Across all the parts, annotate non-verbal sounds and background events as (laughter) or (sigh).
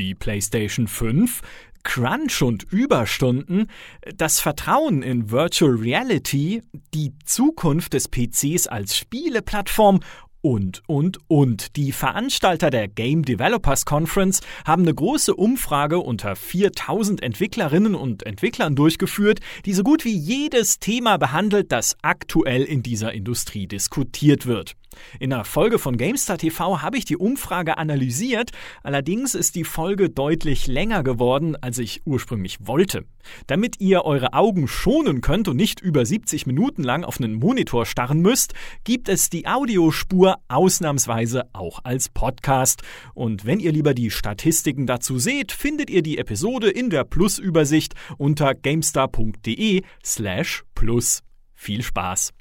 die PlayStation 5, Crunch und Überstunden, das Vertrauen in Virtual Reality, die Zukunft des PCs als Spieleplattform und, und, und. Die Veranstalter der Game Developers Conference haben eine große Umfrage unter 4000 Entwicklerinnen und Entwicklern durchgeführt, die so gut wie jedes Thema behandelt, das aktuell in dieser Industrie diskutiert wird. In einer Folge von GameStar TV habe ich die Umfrage analysiert, allerdings ist die Folge deutlich länger geworden, als ich ursprünglich wollte. Damit ihr eure Augen schonen könnt und nicht über 70 Minuten lang auf einen Monitor starren müsst, gibt es die Audiospur ausnahmsweise auch als Podcast. Und wenn ihr lieber die Statistiken dazu seht, findet ihr die Episode in der Plus-Übersicht unter gamestar.de slash plus. Viel Spaß!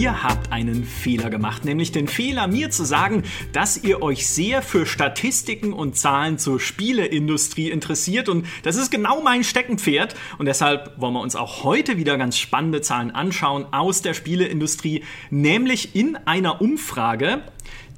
Ihr habt einen Fehler gemacht, nämlich den Fehler, mir zu sagen, dass ihr euch sehr für Statistiken und Zahlen zur Spieleindustrie interessiert. Und das ist genau mein Steckenpferd. Und deshalb wollen wir uns auch heute wieder ganz spannende Zahlen anschauen aus der Spieleindustrie, nämlich in einer Umfrage,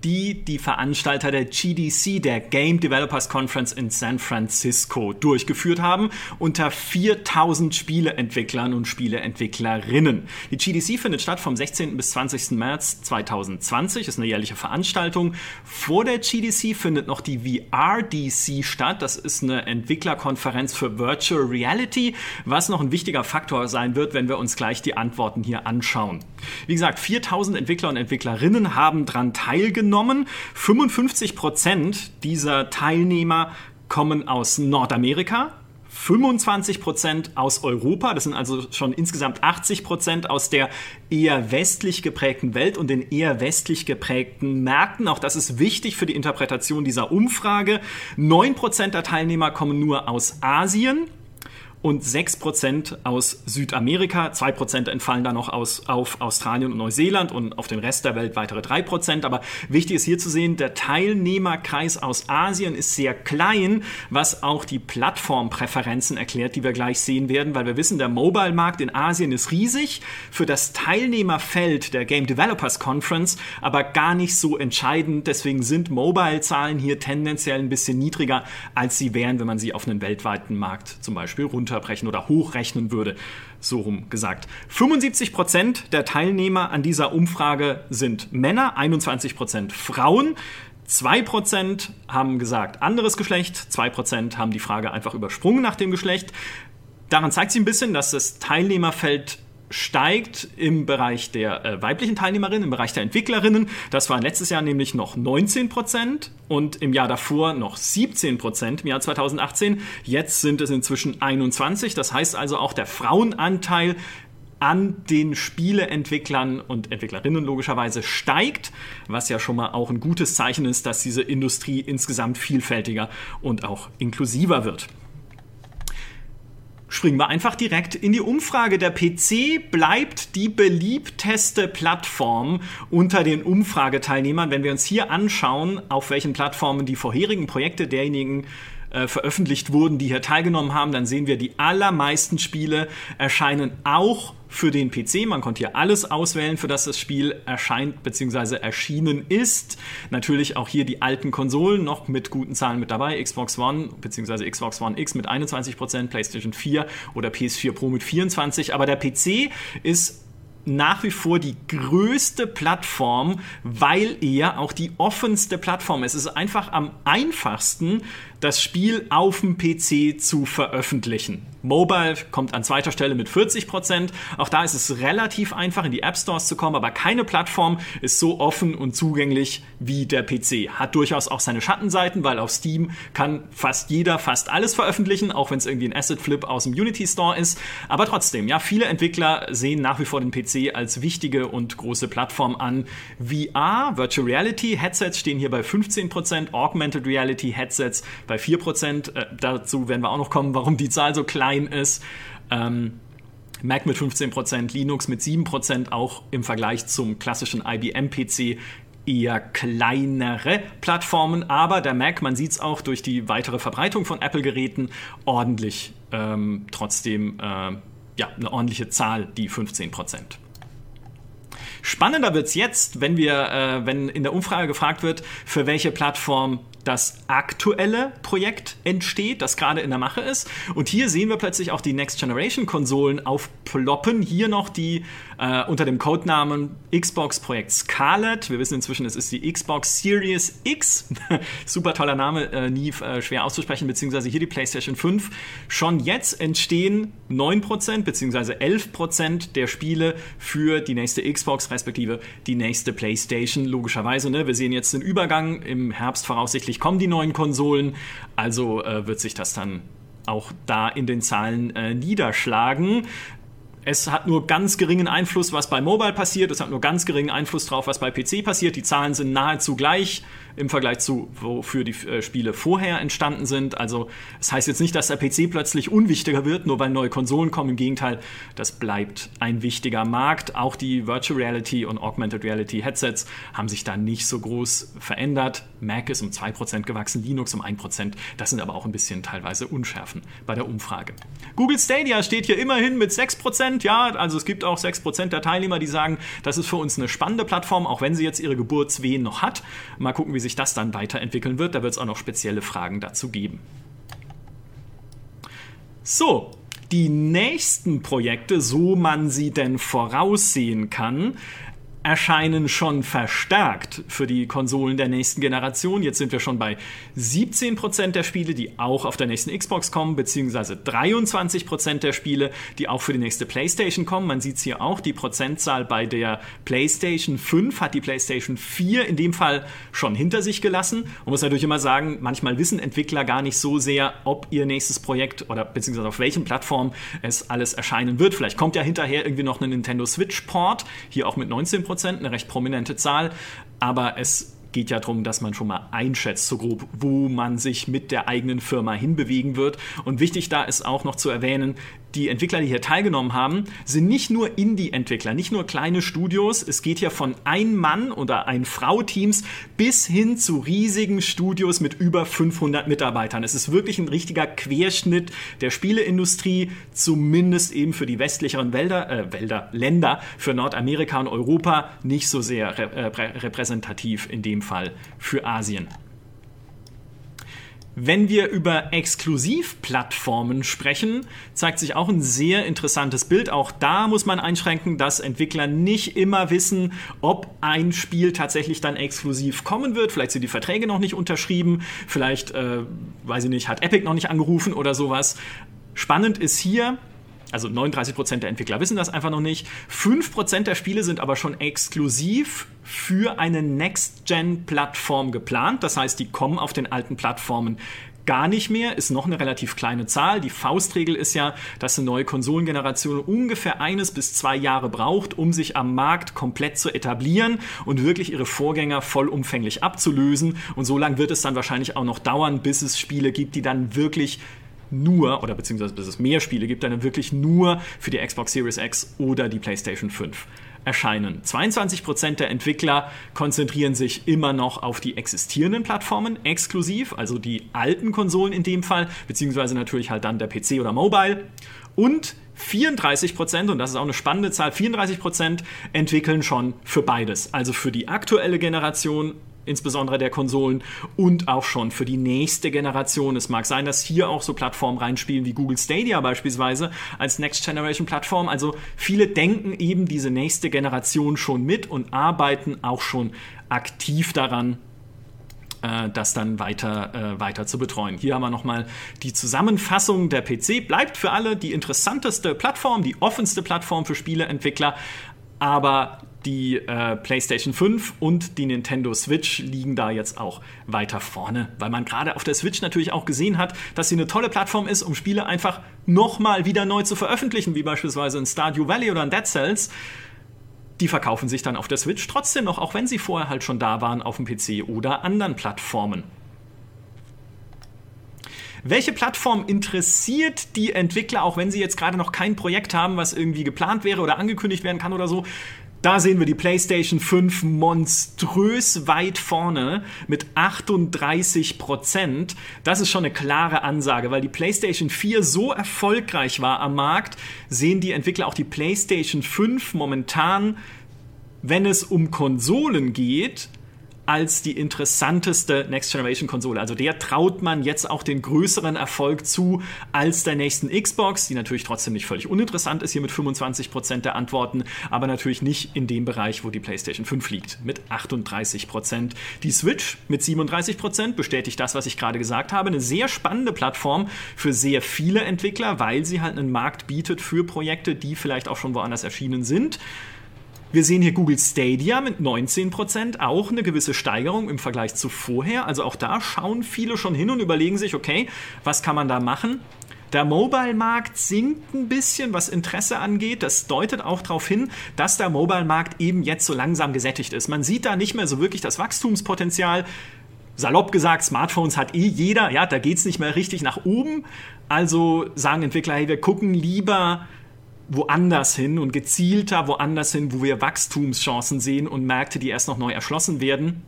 die die Veranstalter der GDC, der Game Developers Conference in San Francisco, durchgeführt haben, unter 4000 Spieleentwicklern und Spieleentwicklerinnen. Die GDC findet statt vom 16. bis 20. März 2020, ist eine jährliche Veranstaltung. Vor der GDC findet noch die VRDC statt, das ist eine Entwicklerkonferenz für Virtual Reality, was noch ein wichtiger Faktor sein wird, wenn wir uns gleich die Antworten hier anschauen. Wie gesagt, 4000 Entwickler und Entwicklerinnen haben daran teilgenommen genommen. 55 Prozent dieser Teilnehmer kommen aus Nordamerika, 25 Prozent aus Europa, das sind also schon insgesamt 80 Prozent aus der eher westlich geprägten Welt und den eher westlich geprägten Märkten. Auch das ist wichtig für die Interpretation dieser Umfrage. 9 Prozent der Teilnehmer kommen nur aus Asien und 6% aus Südamerika. 2% entfallen dann noch aus, auf Australien und Neuseeland und auf den Rest der Welt weitere 3%. Aber wichtig ist hier zu sehen, der Teilnehmerkreis aus Asien ist sehr klein, was auch die Plattformpräferenzen erklärt, die wir gleich sehen werden, weil wir wissen, der Mobile-Markt in Asien ist riesig, für das Teilnehmerfeld der Game Developers Conference aber gar nicht so entscheidend. Deswegen sind Mobile-Zahlen hier tendenziell ein bisschen niedriger, als sie wären, wenn man sie auf einen weltweiten Markt zum Beispiel runter runterbrechen oder hochrechnen würde. So rum gesagt. 75 Prozent der Teilnehmer an dieser Umfrage sind Männer, 21 Prozent Frauen. 2% haben gesagt anderes Geschlecht, 2% haben die Frage einfach übersprungen nach dem Geschlecht. Daran zeigt sich ein bisschen, dass das Teilnehmerfeld steigt im Bereich der äh, weiblichen Teilnehmerinnen, im Bereich der Entwicklerinnen. Das waren letztes Jahr nämlich noch 19 Prozent und im Jahr davor noch 17 Prozent im Jahr 2018. Jetzt sind es inzwischen 21. Das heißt also auch der Frauenanteil an den Spieleentwicklern und Entwicklerinnen logischerweise steigt, was ja schon mal auch ein gutes Zeichen ist, dass diese Industrie insgesamt vielfältiger und auch inklusiver wird springen wir einfach direkt in die Umfrage. Der PC bleibt die beliebteste Plattform unter den Umfrageteilnehmern. Wenn wir uns hier anschauen, auf welchen Plattformen die vorherigen Projekte derjenigen äh, veröffentlicht wurden, die hier teilgenommen haben, dann sehen wir, die allermeisten Spiele erscheinen auch für den PC. Man konnte hier alles auswählen, für das das Spiel erscheint bzw. erschienen ist. Natürlich auch hier die alten Konsolen noch mit guten Zahlen mit dabei. Xbox One bzw. Xbox One X mit 21%, PlayStation 4 oder PS4 Pro mit 24%. Aber der PC ist nach wie vor die größte Plattform, weil er auch die offenste Plattform ist. Es ist einfach am einfachsten, das Spiel auf dem PC zu veröffentlichen. Mobile kommt an zweiter Stelle mit 40 Prozent. Auch da ist es relativ einfach, in die App Stores zu kommen, aber keine Plattform ist so offen und zugänglich wie der PC. Hat durchaus auch seine Schattenseiten, weil auf Steam kann fast jeder fast alles veröffentlichen, auch wenn es irgendwie ein Asset Flip aus dem Unity Store ist. Aber trotzdem, ja, viele Entwickler sehen nach wie vor den PC als wichtige und große Plattform an. VR, Virtual Reality Headsets stehen hier bei 15 Prozent, Augmented Reality Headsets bei bei 4%. Äh, dazu werden wir auch noch kommen, warum die Zahl so klein ist. Ähm, Mac mit 15%, Linux mit 7%, auch im Vergleich zum klassischen IBM-PC eher kleinere Plattformen, aber der Mac, man sieht es auch durch die weitere Verbreitung von Apple-Geräten, ordentlich ähm, trotzdem äh, ja, eine ordentliche Zahl, die 15%. Spannender wird's jetzt, wenn wir, äh, wenn in der Umfrage gefragt wird, für welche Plattform das aktuelle Projekt entsteht, das gerade in der Mache ist. Und hier sehen wir plötzlich auch die Next Generation Konsolen aufploppen. Hier noch die äh, unter dem Codenamen Xbox Projekt Scarlet. Wir wissen inzwischen, es ist die Xbox Series X. (laughs) Super toller Name, äh, nie äh, schwer auszusprechen, beziehungsweise hier die PlayStation 5. Schon jetzt entstehen 9% beziehungsweise 11% der Spiele für die nächste Xbox, respektive die nächste PlayStation, logischerweise. Ne? Wir sehen jetzt den Übergang im Herbst voraussichtlich kommen die neuen Konsolen. Also äh, wird sich das dann auch da in den Zahlen äh, niederschlagen. Es hat nur ganz geringen Einfluss, was bei Mobile passiert. Es hat nur ganz geringen Einfluss drauf, was bei PC passiert. Die Zahlen sind nahezu gleich im Vergleich zu, wofür die äh, Spiele vorher entstanden sind. Also, das heißt jetzt nicht, dass der PC plötzlich unwichtiger wird, nur weil neue Konsolen kommen. Im Gegenteil, das bleibt ein wichtiger Markt. Auch die Virtual Reality und Augmented Reality Headsets haben sich da nicht so groß verändert. Mac ist um 2% gewachsen, Linux um 1%. Das sind aber auch ein bisschen teilweise Unschärfen bei der Umfrage. Google Stadia steht hier immerhin mit 6%. Ja, also es gibt auch 6% der Teilnehmer, die sagen, das ist für uns eine spannende Plattform, auch wenn sie jetzt ihre Geburtswehen noch hat. Mal gucken, wie sich das dann weiterentwickeln wird. Da wird es auch noch spezielle Fragen dazu geben. So, die nächsten Projekte, so man sie denn voraussehen kann, erscheinen schon verstärkt für die Konsolen der nächsten Generation. Jetzt sind wir schon bei 17% der Spiele, die auch auf der nächsten Xbox kommen, beziehungsweise 23% der Spiele, die auch für die nächste PlayStation kommen. Man sieht es hier auch, die Prozentzahl bei der PlayStation 5 hat die PlayStation 4 in dem Fall schon hinter sich gelassen. Man muss natürlich immer sagen, manchmal wissen Entwickler gar nicht so sehr, ob ihr nächstes Projekt oder beziehungsweise auf welchen Plattformen es alles erscheinen wird. Vielleicht kommt ja hinterher irgendwie noch ein Nintendo Switch Port, hier auch mit 19% Prozent, eine recht prominente Zahl. Aber es geht ja darum, dass man schon mal einschätzt, so grob, wo man sich mit der eigenen Firma hinbewegen wird. Und wichtig da ist auch noch zu erwähnen, die Entwickler, die hier teilgenommen haben, sind nicht nur Indie-Entwickler, nicht nur kleine Studios. Es geht hier von Ein-Mann- oder Ein-Frau-Teams bis hin zu riesigen Studios mit über 500 Mitarbeitern. Es ist wirklich ein richtiger Querschnitt der Spieleindustrie, zumindest eben für die westlicheren Wälder, äh, Wälder, Länder, für Nordamerika und Europa nicht so sehr äh, repräsentativ in dem Fall für Asien. Wenn wir über Exklusivplattformen sprechen, zeigt sich auch ein sehr interessantes Bild. Auch da muss man einschränken, dass Entwickler nicht immer wissen, ob ein Spiel tatsächlich dann exklusiv kommen wird. Vielleicht sind die Verträge noch nicht unterschrieben, vielleicht, äh, weiß ich nicht, hat Epic noch nicht angerufen oder sowas. Spannend ist hier, also 39% der Entwickler wissen das einfach noch nicht. 5% der Spiele sind aber schon exklusiv für eine Next-Gen-Plattform geplant. Das heißt, die kommen auf den alten Plattformen gar nicht mehr, ist noch eine relativ kleine Zahl. Die Faustregel ist ja, dass eine neue Konsolengeneration ungefähr eines bis zwei Jahre braucht, um sich am Markt komplett zu etablieren und wirklich ihre Vorgänger vollumfänglich abzulösen. Und so lange wird es dann wahrscheinlich auch noch dauern, bis es Spiele gibt, die dann wirklich nur, oder beziehungsweise bis es mehr Spiele gibt, dann wirklich nur für die Xbox Series X oder die PlayStation 5 erscheinen. 22% der Entwickler konzentrieren sich immer noch auf die existierenden Plattformen exklusiv, also die alten Konsolen in dem Fall, beziehungsweise natürlich halt dann der PC oder Mobile. Und 34% und das ist auch eine spannende Zahl, 34 entwickeln schon für beides. Also für die aktuelle Generation insbesondere der Konsolen und auch schon für die nächste Generation. Es mag sein, dass hier auch so Plattformen reinspielen wie Google Stadia beispielsweise als Next Generation Plattform. Also viele denken eben diese nächste Generation schon mit und arbeiten auch schon aktiv daran, äh, das dann weiter, äh, weiter zu betreuen. Hier haben wir nochmal die Zusammenfassung. Der PC bleibt für alle die interessanteste Plattform, die offenste Plattform für Spieleentwickler, aber die äh, PlayStation 5 und die Nintendo Switch liegen da jetzt auch weiter vorne, weil man gerade auf der Switch natürlich auch gesehen hat, dass sie eine tolle Plattform ist, um Spiele einfach nochmal wieder neu zu veröffentlichen, wie beispielsweise in Stardew Valley oder in Dead Cells. Die verkaufen sich dann auf der Switch trotzdem noch, auch wenn sie vorher halt schon da waren auf dem PC oder anderen Plattformen. Welche Plattform interessiert die Entwickler, auch wenn sie jetzt gerade noch kein Projekt haben, was irgendwie geplant wäre oder angekündigt werden kann oder so? Da sehen wir die PlayStation 5 monströs weit vorne mit 38 Prozent. Das ist schon eine klare Ansage, weil die PlayStation 4 so erfolgreich war am Markt, sehen die Entwickler auch die PlayStation 5 momentan wenn es um Konsolen geht, als die interessanteste Next Generation Konsole. Also der traut man jetzt auch den größeren Erfolg zu als der nächsten Xbox, die natürlich trotzdem nicht völlig uninteressant ist hier mit 25% der Antworten, aber natürlich nicht in dem Bereich, wo die PlayStation 5 liegt, mit 38%. Die Switch mit 37% bestätigt das, was ich gerade gesagt habe. Eine sehr spannende Plattform für sehr viele Entwickler, weil sie halt einen Markt bietet für Projekte, die vielleicht auch schon woanders erschienen sind. Wir sehen hier Google Stadia mit 19%, auch eine gewisse Steigerung im Vergleich zu vorher. Also auch da schauen viele schon hin und überlegen sich, okay, was kann man da machen? Der Mobile-Markt sinkt ein bisschen, was Interesse angeht. Das deutet auch darauf hin, dass der Mobile-Markt eben jetzt so langsam gesättigt ist. Man sieht da nicht mehr so wirklich das Wachstumspotenzial. Salopp gesagt, Smartphones hat eh jeder, ja, da geht es nicht mehr richtig nach oben. Also sagen Entwickler, hey, wir gucken lieber woanders hin und gezielter woanders hin, wo wir Wachstumschancen sehen und Märkte, die erst noch neu erschlossen werden.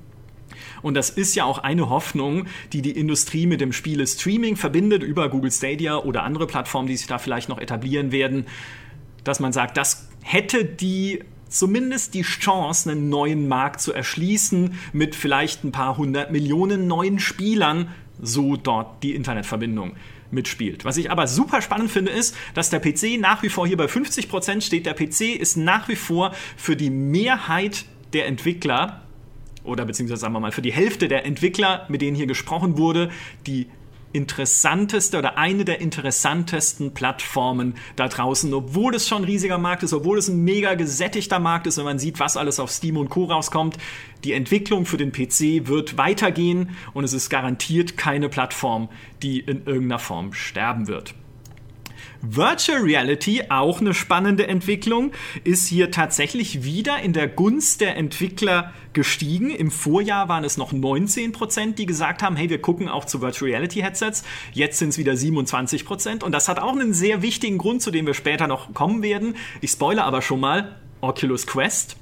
Und das ist ja auch eine Hoffnung, die die Industrie mit dem Spiele Streaming verbindet über Google Stadia oder andere Plattformen, die sich da vielleicht noch etablieren werden, dass man sagt, das hätte die zumindest die Chance, einen neuen Markt zu erschließen mit vielleicht ein paar hundert Millionen neuen Spielern, so dort die Internetverbindung mitspielt. Was ich aber super spannend finde, ist, dass der PC nach wie vor hier bei 50% steht. Der PC ist nach wie vor für die Mehrheit der Entwickler oder beziehungsweise sagen wir mal für die Hälfte der Entwickler, mit denen hier gesprochen wurde, die interessanteste oder eine der interessantesten Plattformen da draußen, obwohl es schon ein riesiger Markt ist, obwohl es ein mega gesättigter Markt ist, wenn man sieht, was alles auf Steam und Co. rauskommt. Die Entwicklung für den PC wird weitergehen und es ist garantiert keine Plattform, die in irgendeiner Form sterben wird. Virtual Reality, auch eine spannende Entwicklung, ist hier tatsächlich wieder in der Gunst der Entwickler gestiegen. Im Vorjahr waren es noch 19 Prozent, die gesagt haben, hey, wir gucken auch zu Virtual Reality Headsets. Jetzt sind es wieder 27 Prozent. Und das hat auch einen sehr wichtigen Grund, zu dem wir später noch kommen werden. Ich spoilere aber schon mal, Oculus Quest.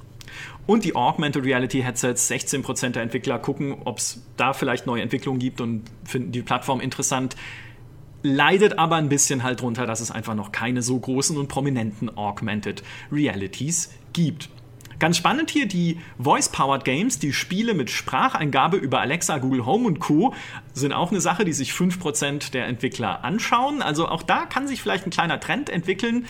Und die Augmented Reality Headsets, 16% der Entwickler gucken, ob es da vielleicht neue Entwicklungen gibt und finden die Plattform interessant leidet aber ein bisschen halt drunter, dass es einfach noch keine so großen und prominenten Augmented Realities gibt. Ganz spannend hier die Voice-Powered Games, die Spiele mit Spracheingabe über Alexa, Google Home und Co. sind auch eine Sache, die sich 5% der Entwickler anschauen. Also auch da kann sich vielleicht ein kleiner Trend entwickeln,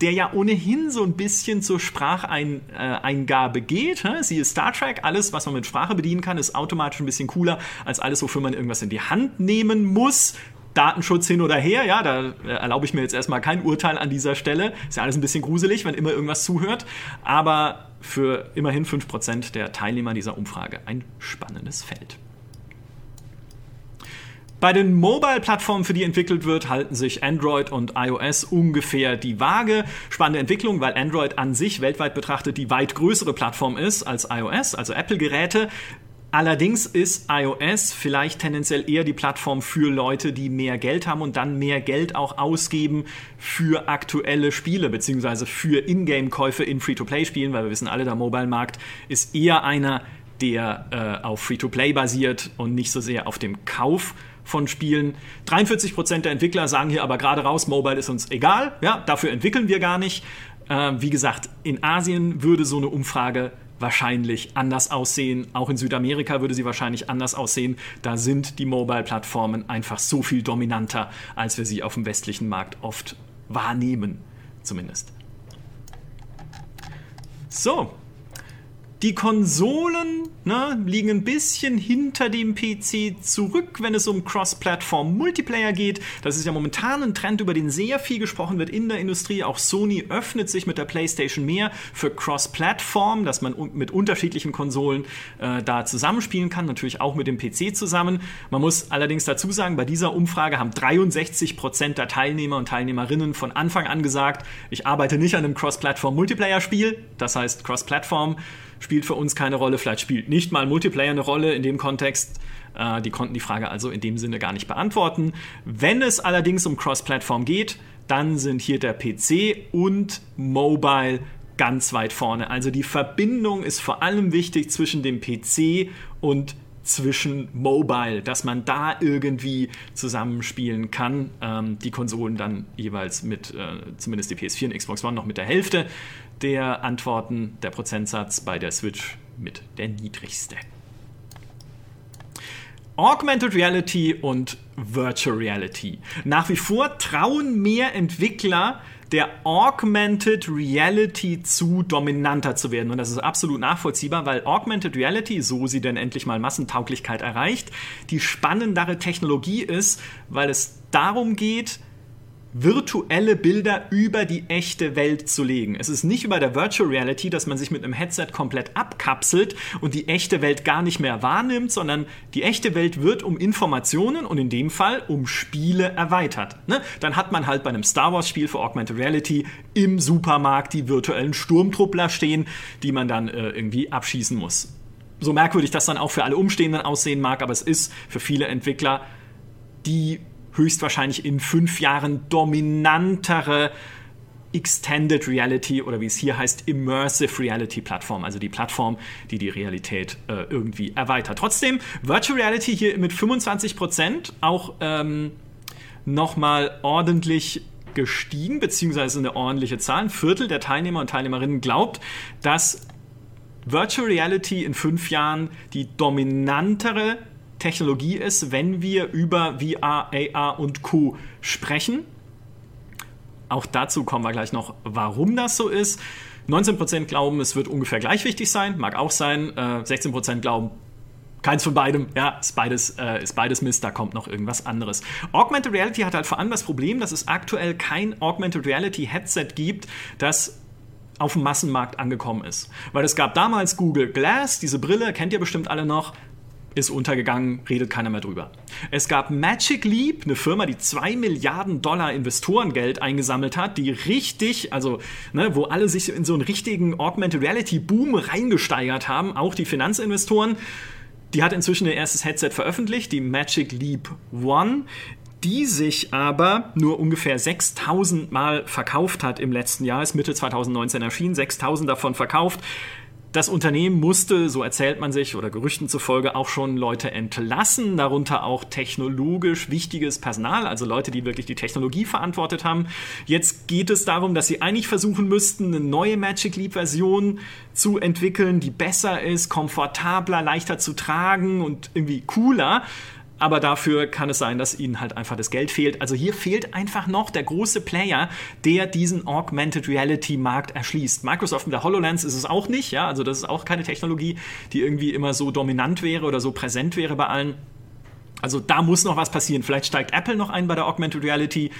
der ja ohnehin so ein bisschen zur Spracheingabe geht. Siehe Star Trek, alles, was man mit Sprache bedienen kann, ist automatisch ein bisschen cooler als alles, wofür man irgendwas in die Hand nehmen muss. Datenschutz hin oder her, ja, da erlaube ich mir jetzt erstmal kein Urteil an dieser Stelle. Ist ja alles ein bisschen gruselig, wenn immer irgendwas zuhört. Aber für immerhin 5% der Teilnehmer dieser Umfrage ein spannendes Feld. Bei den Mobile-Plattformen, für die entwickelt wird, halten sich Android und iOS ungefähr die Waage. Spannende Entwicklung, weil Android an sich weltweit betrachtet die weit größere Plattform ist als iOS, also Apple-Geräte. Allerdings ist iOS vielleicht tendenziell eher die Plattform für Leute, die mehr Geld haben und dann mehr Geld auch ausgeben für aktuelle Spiele beziehungsweise für Ingame-Käufe in Free-to-Play-Spielen, weil wir wissen alle, der Mobile-Markt ist eher einer, der äh, auf Free-to-Play basiert und nicht so sehr auf dem Kauf von Spielen. 43% der Entwickler sagen hier aber gerade raus, Mobile ist uns egal, ja, dafür entwickeln wir gar nicht. Äh, wie gesagt, in Asien würde so eine Umfrage wahrscheinlich anders aussehen. Auch in Südamerika würde sie wahrscheinlich anders aussehen. Da sind die Mobile-Plattformen einfach so viel dominanter, als wir sie auf dem westlichen Markt oft wahrnehmen, zumindest. So, die Konsolen ne, liegen ein bisschen hinter dem PC zurück, wenn es um Cross-Plattform-Multiplayer geht. Das ist ja momentan ein Trend, über den sehr viel gesprochen wird in der Industrie. Auch Sony öffnet sich mit der PlayStation mehr für Cross-Plattform, dass man mit unterschiedlichen Konsolen äh, da zusammenspielen kann, natürlich auch mit dem PC zusammen. Man muss allerdings dazu sagen, bei dieser Umfrage haben 63 Prozent der Teilnehmer und Teilnehmerinnen von Anfang an gesagt, ich arbeite nicht an einem Cross-Plattform-Multiplayer-Spiel. Das heißt, Cross-Plattform spielt für uns keine Rolle. Vielleicht spielt nicht mal Multiplayer eine Rolle in dem Kontext. Äh, die konnten die Frage also in dem Sinne gar nicht beantworten. Wenn es allerdings um Cross-Plattform geht, dann sind hier der PC und Mobile ganz weit vorne. Also die Verbindung ist vor allem wichtig zwischen dem PC und zwischen Mobile, dass man da irgendwie zusammenspielen kann. Ähm, die Konsolen dann jeweils mit, äh, zumindest die PS4 und Xbox One, noch mit der Hälfte der Antworten, der Prozentsatz bei der Switch mit der niedrigste. Augmented Reality und Virtual Reality. Nach wie vor trauen mehr Entwickler der Augmented Reality zu dominanter zu werden. Und das ist absolut nachvollziehbar, weil Augmented Reality, so sie denn endlich mal Massentauglichkeit erreicht, die spannendere Technologie ist, weil es darum geht, virtuelle Bilder über die echte Welt zu legen. Es ist nicht über der Virtual Reality, dass man sich mit einem Headset komplett abkapselt und die echte Welt gar nicht mehr wahrnimmt, sondern die echte Welt wird um Informationen und in dem Fall um Spiele erweitert. Ne? Dann hat man halt bei einem Star Wars Spiel für Augmented Reality im Supermarkt die virtuellen Sturmtruppler stehen, die man dann äh, irgendwie abschießen muss. So merkwürdig das dann auch für alle Umstehenden aussehen mag, aber es ist für viele Entwickler die höchstwahrscheinlich in fünf Jahren dominantere Extended Reality oder wie es hier heißt, Immersive Reality Plattform, also die Plattform, die die Realität äh, irgendwie erweitert. Trotzdem, Virtual Reality hier mit 25 Prozent auch ähm, nochmal ordentlich gestiegen, beziehungsweise eine ordentliche Zahl. Ein Viertel der Teilnehmer und Teilnehmerinnen glaubt, dass Virtual Reality in fünf Jahren die dominantere Technologie ist, wenn wir über VR, AR und Co. sprechen. Auch dazu kommen wir gleich noch, warum das so ist. 19% glauben, es wird ungefähr gleich wichtig sein, mag auch sein. Äh, 16% glauben, keins von beidem. Ja, ist beides, äh, ist beides Mist, da kommt noch irgendwas anderes. Augmented Reality hat halt vor allem das Problem, dass es aktuell kein Augmented Reality Headset gibt, das auf dem Massenmarkt angekommen ist. Weil es gab damals Google Glass, diese Brille, kennt ihr bestimmt alle noch, ist untergegangen, redet keiner mehr drüber. Es gab Magic Leap, eine Firma, die 2 Milliarden Dollar Investorengeld eingesammelt hat, die richtig, also ne, wo alle sich in so einen richtigen Augmented Reality Boom reingesteigert haben, auch die Finanzinvestoren. Die hat inzwischen ihr erstes Headset veröffentlicht, die Magic Leap One, die sich aber nur ungefähr 6000 Mal verkauft hat im letzten Jahr, ist Mitte 2019 erschienen, 6000 davon verkauft. Das Unternehmen musste, so erzählt man sich oder Gerüchten zufolge, auch schon Leute entlassen, darunter auch technologisch wichtiges Personal, also Leute, die wirklich die Technologie verantwortet haben. Jetzt geht es darum, dass sie eigentlich versuchen müssten, eine neue Magic Leap Version zu entwickeln, die besser ist, komfortabler, leichter zu tragen und irgendwie cooler aber dafür kann es sein, dass ihnen halt einfach das Geld fehlt. Also hier fehlt einfach noch der große Player, der diesen Augmented Reality Markt erschließt. Microsoft mit der HoloLens ist es auch nicht, ja, also das ist auch keine Technologie, die irgendwie immer so dominant wäre oder so präsent wäre bei allen. Also da muss noch was passieren. Vielleicht steigt Apple noch ein bei der Augmented Reality.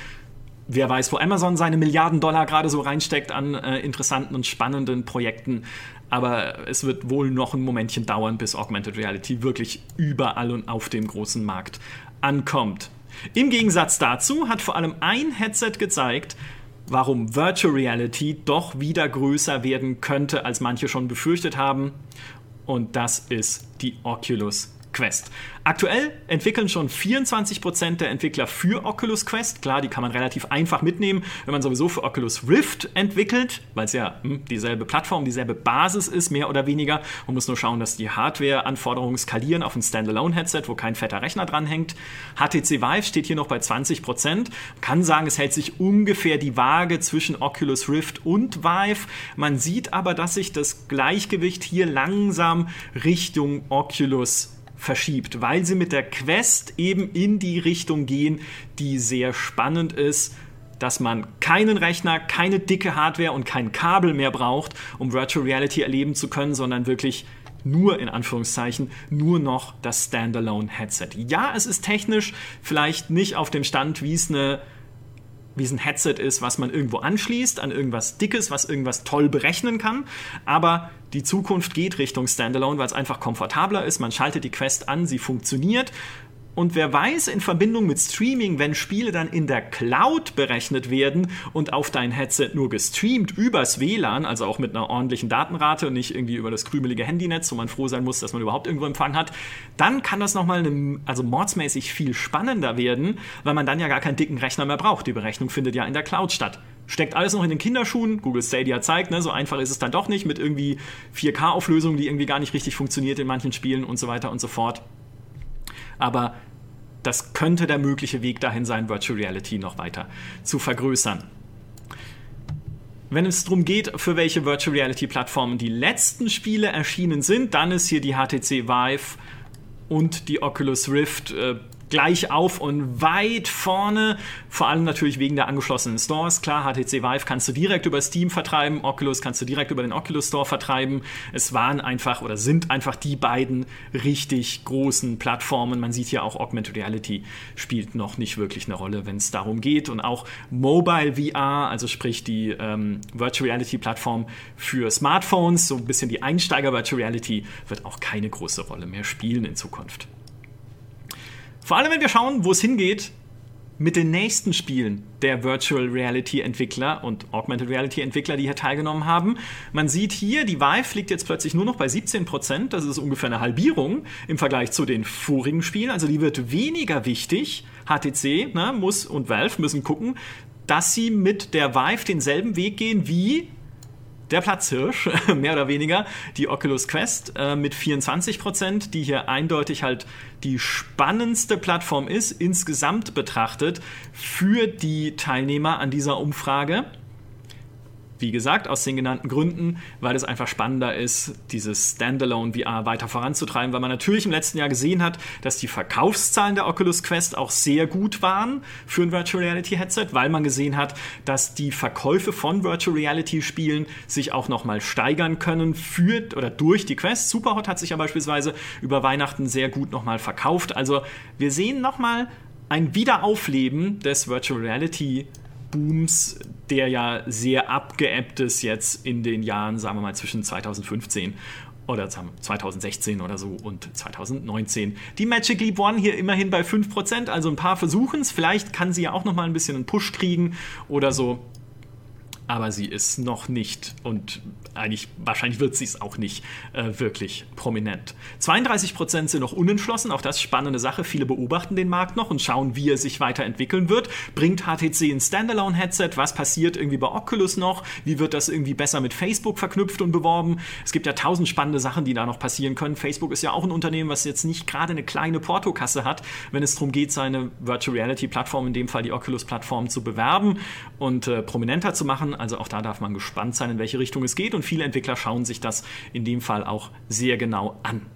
Wer weiß, wo Amazon seine Milliarden Dollar gerade so reinsteckt an äh, interessanten und spannenden Projekten. Aber es wird wohl noch ein Momentchen dauern, bis Augmented Reality wirklich überall und auf dem großen Markt ankommt. Im Gegensatz dazu hat vor allem ein Headset gezeigt, warum Virtual Reality doch wieder größer werden könnte, als manche schon befürchtet haben. Und das ist die Oculus Quest. Aktuell entwickeln schon 24% der Entwickler für Oculus Quest. Klar, die kann man relativ einfach mitnehmen, wenn man sowieso für Oculus Rift entwickelt, weil es ja hm, dieselbe Plattform, dieselbe Basis ist, mehr oder weniger. Man muss nur schauen, dass die Hardware-Anforderungen skalieren auf ein Standalone-Headset, wo kein fetter Rechner dranhängt. HTC Vive steht hier noch bei 20%. Man kann sagen, es hält sich ungefähr die Waage zwischen Oculus Rift und Vive. Man sieht aber, dass sich das Gleichgewicht hier langsam Richtung Oculus verschiebt, weil sie mit der Quest eben in die Richtung gehen, die sehr spannend ist dass man keinen Rechner, keine dicke Hardware und kein Kabel mehr braucht, um Virtual Reality erleben zu können, sondern wirklich nur in Anführungszeichen nur noch das Standalone Headset. Ja, es ist technisch vielleicht nicht auf dem Stand, wie es eine wie es ein Headset ist, was man irgendwo anschließt an irgendwas Dickes, was irgendwas toll berechnen kann. Aber die Zukunft geht Richtung Standalone, weil es einfach komfortabler ist. Man schaltet die Quest an, sie funktioniert. Und wer weiß, in Verbindung mit Streaming, wenn Spiele dann in der Cloud berechnet werden und auf dein Headset nur gestreamt übers WLAN, also auch mit einer ordentlichen Datenrate und nicht irgendwie über das krümelige Handynetz, wo man froh sein muss, dass man überhaupt irgendwo Empfang hat, dann kann das nochmal also mordsmäßig viel spannender werden, weil man dann ja gar keinen dicken Rechner mehr braucht. Die Berechnung findet ja in der Cloud statt. Steckt alles noch in den Kinderschuhen. Google Stadia zeigt, ne, so einfach ist es dann doch nicht mit irgendwie 4K-Auflösung, die irgendwie gar nicht richtig funktioniert in manchen Spielen und so weiter und so fort. Aber das könnte der mögliche Weg dahin sein, Virtual Reality noch weiter zu vergrößern. Wenn es darum geht, für welche Virtual Reality Plattformen die letzten Spiele erschienen sind, dann ist hier die HTC Vive und die Oculus Rift äh, gleich auf und weit vorne. Vor allem natürlich wegen der angeschlossenen Stores. Klar, HTC Vive kannst du direkt über Steam vertreiben, Oculus kannst du direkt über den Oculus Store vertreiben. Es waren einfach oder sind einfach die beiden richtig großen Plattformen. Man sieht hier auch Augmented Reality spielt noch nicht wirklich eine Rolle, wenn es darum geht. Und auch Mobile VR, also sprich die ähm, Virtual Reality Plattform für Smartphones, so ein bisschen die Einsteiger Virtual Reality, wird auch keine große Rolle mehr spielen in Zukunft. Vor allem, wenn wir schauen, wo es hingeht mit den nächsten Spielen der Virtual Reality Entwickler und Augmented Reality Entwickler, die hier teilgenommen haben. Man sieht hier, die Vive liegt jetzt plötzlich nur noch bei 17 Prozent. Das ist ungefähr eine Halbierung im Vergleich zu den vorigen Spielen. Also die wird weniger wichtig. HTC ne, muss und Valve müssen gucken, dass sie mit der Vive denselben Weg gehen wie der Platzhirsch, (laughs) mehr oder weniger, die Oculus Quest äh, mit 24 Prozent, die hier eindeutig halt die spannendste Plattform ist, insgesamt betrachtet, für die Teilnehmer an dieser Umfrage. Wie gesagt, aus den genannten Gründen, weil es einfach spannender ist, dieses Standalone VR weiter voranzutreiben, weil man natürlich im letzten Jahr gesehen hat, dass die Verkaufszahlen der Oculus Quest auch sehr gut waren für ein Virtual Reality Headset, weil man gesehen hat, dass die Verkäufe von Virtual Reality Spielen sich auch nochmal steigern können für oder durch die Quest. Superhot hat sich ja beispielsweise über Weihnachten sehr gut nochmal verkauft. Also wir sehen nochmal ein Wiederaufleben des Virtual Reality Booms, der ja sehr abgeebbt ist jetzt in den Jahren, sagen wir mal, zwischen 2015 oder 2016 oder so und 2019. Die Magic Leap One hier immerhin bei 5%, also ein paar versuchen es. Vielleicht kann sie ja auch noch mal ein bisschen einen Push kriegen oder so aber sie ist noch nicht und eigentlich wahrscheinlich wird sie es auch nicht äh, wirklich prominent. 32 Prozent sind noch unentschlossen, auch das spannende Sache. Viele beobachten den Markt noch und schauen, wie er sich weiterentwickeln wird. Bringt HTC ein Standalone-Headset? Was passiert irgendwie bei Oculus noch? Wie wird das irgendwie besser mit Facebook verknüpft und beworben? Es gibt ja tausend spannende Sachen, die da noch passieren können. Facebook ist ja auch ein Unternehmen, was jetzt nicht gerade eine kleine Portokasse hat, wenn es darum geht, seine Virtual Reality-Plattform, in dem Fall die Oculus-Plattform, zu bewerben und äh, prominenter zu machen. Also auch da darf man gespannt sein, in welche Richtung es geht. Und viele Entwickler schauen sich das in dem Fall auch sehr genau an.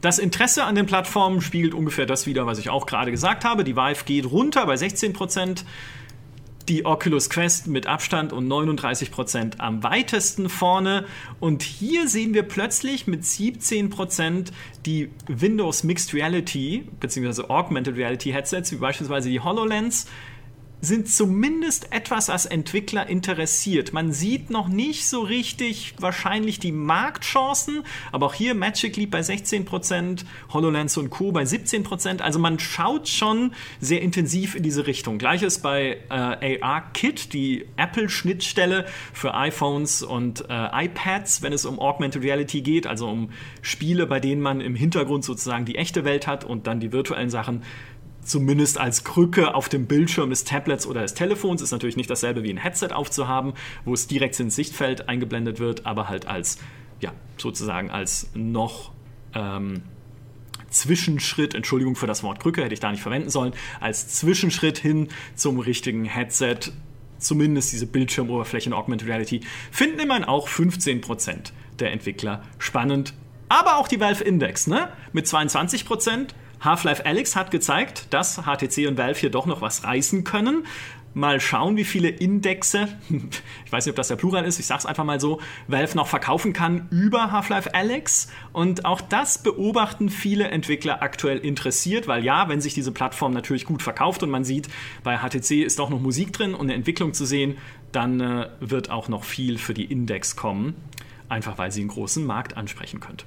Das Interesse an den Plattformen spiegelt ungefähr das wieder, was ich auch gerade gesagt habe. Die Vive geht runter bei 16 Prozent. Die Oculus Quest mit Abstand und 39 Prozent am weitesten vorne. Und hier sehen wir plötzlich mit 17 Prozent die Windows Mixed Reality bzw. Augmented Reality Headsets, wie beispielsweise die HoloLens, sind zumindest etwas als Entwickler interessiert. Man sieht noch nicht so richtig wahrscheinlich die Marktchancen, aber auch hier Magic Leap bei 16%, HoloLens und Co. bei 17%. Also man schaut schon sehr intensiv in diese Richtung. Gleiches bei äh, AR-Kit, die Apple-Schnittstelle für iPhones und äh, iPads, wenn es um Augmented Reality geht, also um Spiele, bei denen man im Hintergrund sozusagen die echte Welt hat und dann die virtuellen Sachen zumindest als Krücke auf dem Bildschirm des Tablets oder des Telefons. Ist natürlich nicht dasselbe wie ein Headset aufzuhaben, wo es direkt ins Sichtfeld eingeblendet wird, aber halt als, ja, sozusagen als noch ähm, Zwischenschritt, Entschuldigung für das Wort Krücke, hätte ich da nicht verwenden sollen, als Zwischenschritt hin zum richtigen Headset, zumindest diese Bildschirmoberfläche in Augmented Reality, finden immerhin auch 15% der Entwickler spannend. Aber auch die Valve Index, ne? Mit 22%. Half-Life Alyx hat gezeigt, dass HTC und Valve hier doch noch was reißen können. Mal schauen, wie viele Indexe, (laughs) ich weiß nicht, ob das der Plural ist, ich sag's einfach mal so, Valve noch verkaufen kann über Half-Life Alyx. Und auch das beobachten viele Entwickler aktuell interessiert, weil ja, wenn sich diese Plattform natürlich gut verkauft und man sieht, bei HTC ist doch noch Musik drin und eine Entwicklung zu sehen, dann äh, wird auch noch viel für die Index kommen, einfach weil sie einen großen Markt ansprechen könnte.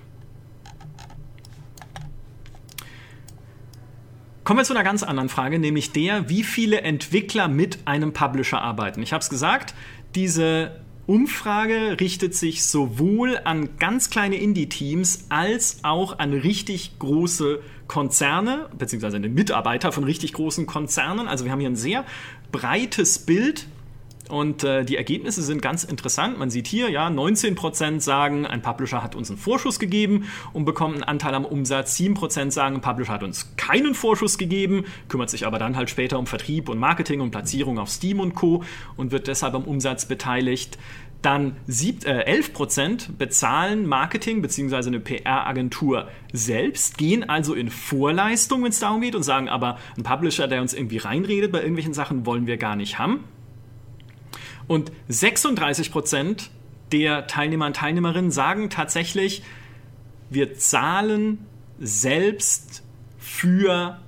Kommen wir zu einer ganz anderen Frage, nämlich der, wie viele Entwickler mit einem Publisher arbeiten. Ich habe es gesagt, diese Umfrage richtet sich sowohl an ganz kleine Indie-Teams als auch an richtig große Konzerne, beziehungsweise Mitarbeiter von richtig großen Konzernen. Also wir haben hier ein sehr breites Bild Und äh, die Ergebnisse sind ganz interessant. Man sieht hier, ja, 19% sagen, ein Publisher hat uns einen Vorschuss gegeben und bekommt einen Anteil am Umsatz. 7% sagen, ein Publisher hat uns keinen Vorschuss gegeben, kümmert sich aber dann halt später um Vertrieb und Marketing und Platzierung auf Steam und Co. und wird deshalb am Umsatz beteiligt. Dann sieb, äh, 11% bezahlen Marketing bzw. eine PR-Agentur selbst, gehen also in Vorleistung, wenn es darum geht, und sagen aber, ein Publisher, der uns irgendwie reinredet bei irgendwelchen Sachen, wollen wir gar nicht haben. Und 36% der Teilnehmer und Teilnehmerinnen sagen tatsächlich, wir zahlen selbst für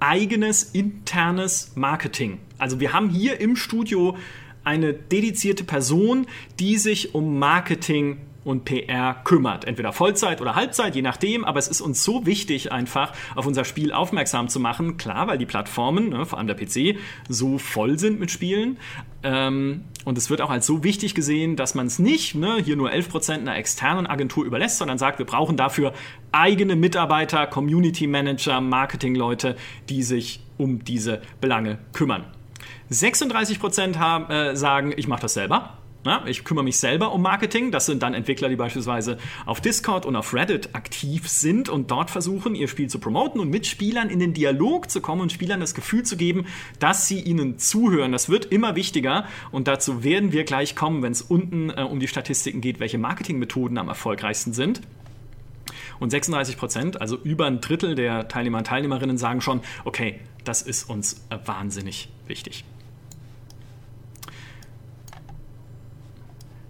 eigenes internes Marketing. Also wir haben hier im Studio eine dedizierte Person, die sich um Marketing und PR kümmert. Entweder Vollzeit oder Halbzeit, je nachdem. Aber es ist uns so wichtig, einfach auf unser Spiel aufmerksam zu machen. Klar, weil die Plattformen, ne, vor allem der PC, so voll sind mit Spielen. Ähm, und es wird auch als so wichtig gesehen, dass man es nicht ne, hier nur 11% einer externen Agentur überlässt, sondern sagt, wir brauchen dafür eigene Mitarbeiter, Community Manager, Marketingleute, die sich um diese Belange kümmern. 36 Prozent haben, äh, sagen, ich mache das selber. Ja, ich kümmere mich selber um Marketing. Das sind dann Entwickler, die beispielsweise auf Discord und auf Reddit aktiv sind und dort versuchen, ihr Spiel zu promoten und mit Spielern in den Dialog zu kommen und Spielern das Gefühl zu geben, dass sie ihnen zuhören. Das wird immer wichtiger und dazu werden wir gleich kommen, wenn es unten äh, um die Statistiken geht, welche Marketingmethoden am erfolgreichsten sind. Und 36 Prozent, also über ein Drittel der Teilnehmer und Teilnehmerinnen, sagen schon, okay, das ist uns äh, wahnsinnig wichtig.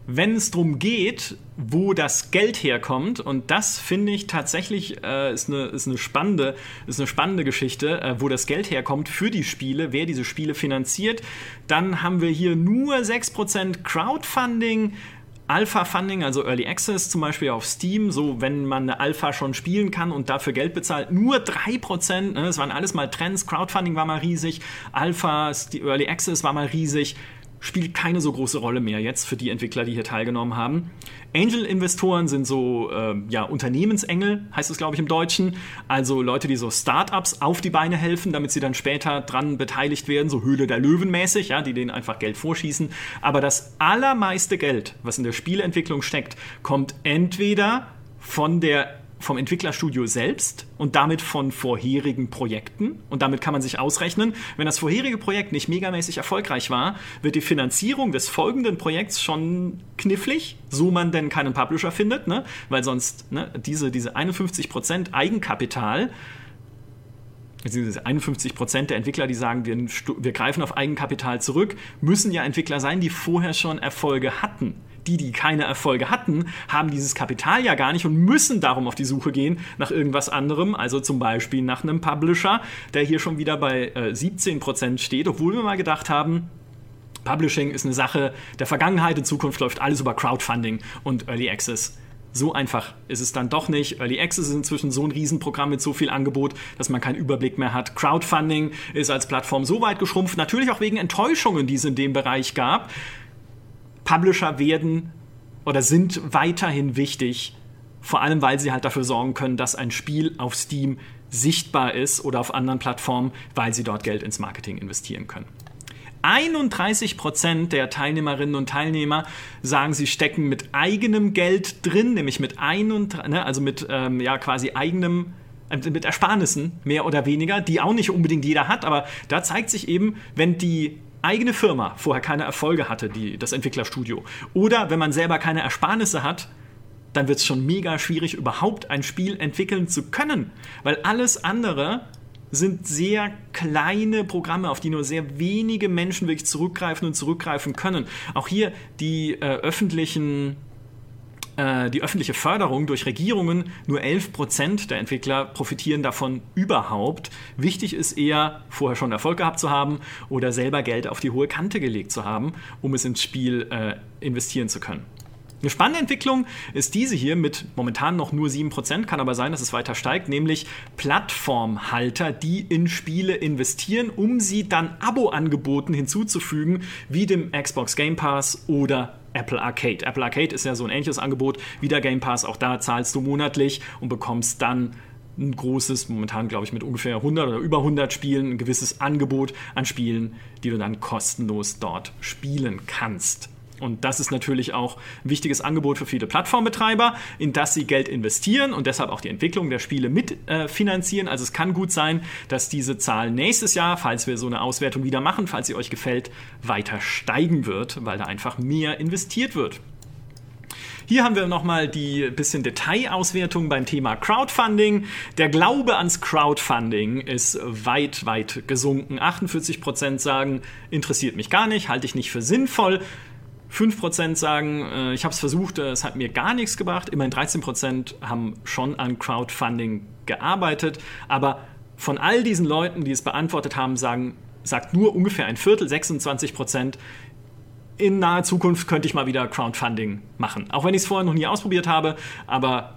Wenn es darum geht, wo das Geld herkommt, und das finde ich tatsächlich äh, ist, eine, ist, eine spannende, ist eine spannende Geschichte, äh, wo das Geld herkommt für die Spiele, wer diese Spiele finanziert, dann haben wir hier nur 6% Crowdfunding. Alpha-Funding, also Early Access zum Beispiel auf Steam, so wenn man eine Alpha schon spielen kann und dafür Geld bezahlt, nur 3%, ne, das waren alles mal Trends, Crowdfunding war mal riesig, Alpha, Early Access war mal riesig, spielt keine so große Rolle mehr jetzt für die Entwickler, die hier teilgenommen haben. Angel-Investoren sind so äh, ja, Unternehmensengel, heißt es, glaube ich, im Deutschen. Also Leute, die so Startups auf die Beine helfen, damit sie dann später dran beteiligt werden, so Höhle der Löwen mäßig, ja, die denen einfach Geld vorschießen. Aber das allermeiste Geld, was in der Spieleentwicklung steckt, kommt entweder von der vom Entwicklerstudio selbst und damit von vorherigen Projekten. Und damit kann man sich ausrechnen, wenn das vorherige Projekt nicht megamäßig erfolgreich war, wird die Finanzierung des folgenden Projekts schon knifflig, so man denn keinen Publisher findet, ne? weil sonst ne, diese, diese 51% Eigenkapital, beziehungsweise 51% der Entwickler, die sagen, wir, wir greifen auf Eigenkapital zurück, müssen ja Entwickler sein, die vorher schon Erfolge hatten die, die keine Erfolge hatten, haben dieses Kapital ja gar nicht und müssen darum auf die Suche gehen nach irgendwas anderem, also zum Beispiel nach einem Publisher, der hier schon wieder bei äh, 17% steht, obwohl wir mal gedacht haben, Publishing ist eine Sache der Vergangenheit, in Zukunft läuft alles über Crowdfunding und Early Access. So einfach ist es dann doch nicht. Early Access ist inzwischen so ein Riesenprogramm mit so viel Angebot, dass man keinen Überblick mehr hat. Crowdfunding ist als Plattform so weit geschrumpft, natürlich auch wegen Enttäuschungen, die es in dem Bereich gab. Publisher werden oder sind weiterhin wichtig, vor allem weil sie halt dafür sorgen können, dass ein Spiel auf Steam sichtbar ist oder auf anderen Plattformen, weil sie dort Geld ins Marketing investieren können. 31% der Teilnehmerinnen und Teilnehmer sagen, sie stecken mit eigenem Geld drin, nämlich mit ein ne, also mit ähm, ja quasi eigenem äh, mit Ersparnissen mehr oder weniger, die auch nicht unbedingt jeder hat, aber da zeigt sich eben, wenn die eigene Firma vorher keine Erfolge hatte, die, das Entwicklerstudio, oder wenn man selber keine Ersparnisse hat, dann wird es schon mega schwierig, überhaupt ein Spiel entwickeln zu können. Weil alles andere sind sehr kleine Programme, auf die nur sehr wenige Menschen wirklich zurückgreifen und zurückgreifen können. Auch hier die äh, öffentlichen äh, die öffentliche Förderung durch Regierungen, nur 11 Prozent der Entwickler profitieren davon überhaupt. Wichtig ist eher, vorher schon Erfolg gehabt zu haben oder selber Geld auf die hohe Kante gelegt zu haben, um es ins Spiel äh, investieren zu können. Eine spannende Entwicklung ist diese hier mit momentan noch nur 7%, kann aber sein, dass es weiter steigt, nämlich Plattformhalter, die in Spiele investieren, um sie dann Abo-Angeboten hinzuzufügen, wie dem Xbox Game Pass oder Apple Arcade. Apple Arcade ist ja so ein ähnliches Angebot wie der Game Pass. Auch da zahlst du monatlich und bekommst dann ein großes, momentan glaube ich mit ungefähr 100 oder über 100 Spielen, ein gewisses Angebot an Spielen, die du dann kostenlos dort spielen kannst. Und das ist natürlich auch ein wichtiges Angebot für viele Plattformbetreiber, in das sie Geld investieren und deshalb auch die Entwicklung der Spiele mitfinanzieren. Äh, also es kann gut sein, dass diese Zahl nächstes Jahr, falls wir so eine Auswertung wieder machen, falls sie euch gefällt, weiter steigen wird, weil da einfach mehr investiert wird. Hier haben wir nochmal die bisschen Detailauswertung beim Thema Crowdfunding. Der Glaube ans Crowdfunding ist weit, weit gesunken. 48% sagen, interessiert mich gar nicht, halte ich nicht für sinnvoll. 5% sagen, äh, ich habe es versucht, äh, es hat mir gar nichts gebracht. Immerhin 13% haben schon an Crowdfunding gearbeitet. Aber von all diesen Leuten, die es beantwortet haben, sagen, sagt nur ungefähr ein Viertel, 26%, in naher Zukunft könnte ich mal wieder Crowdfunding machen. Auch wenn ich es vorher noch nie ausprobiert habe, aber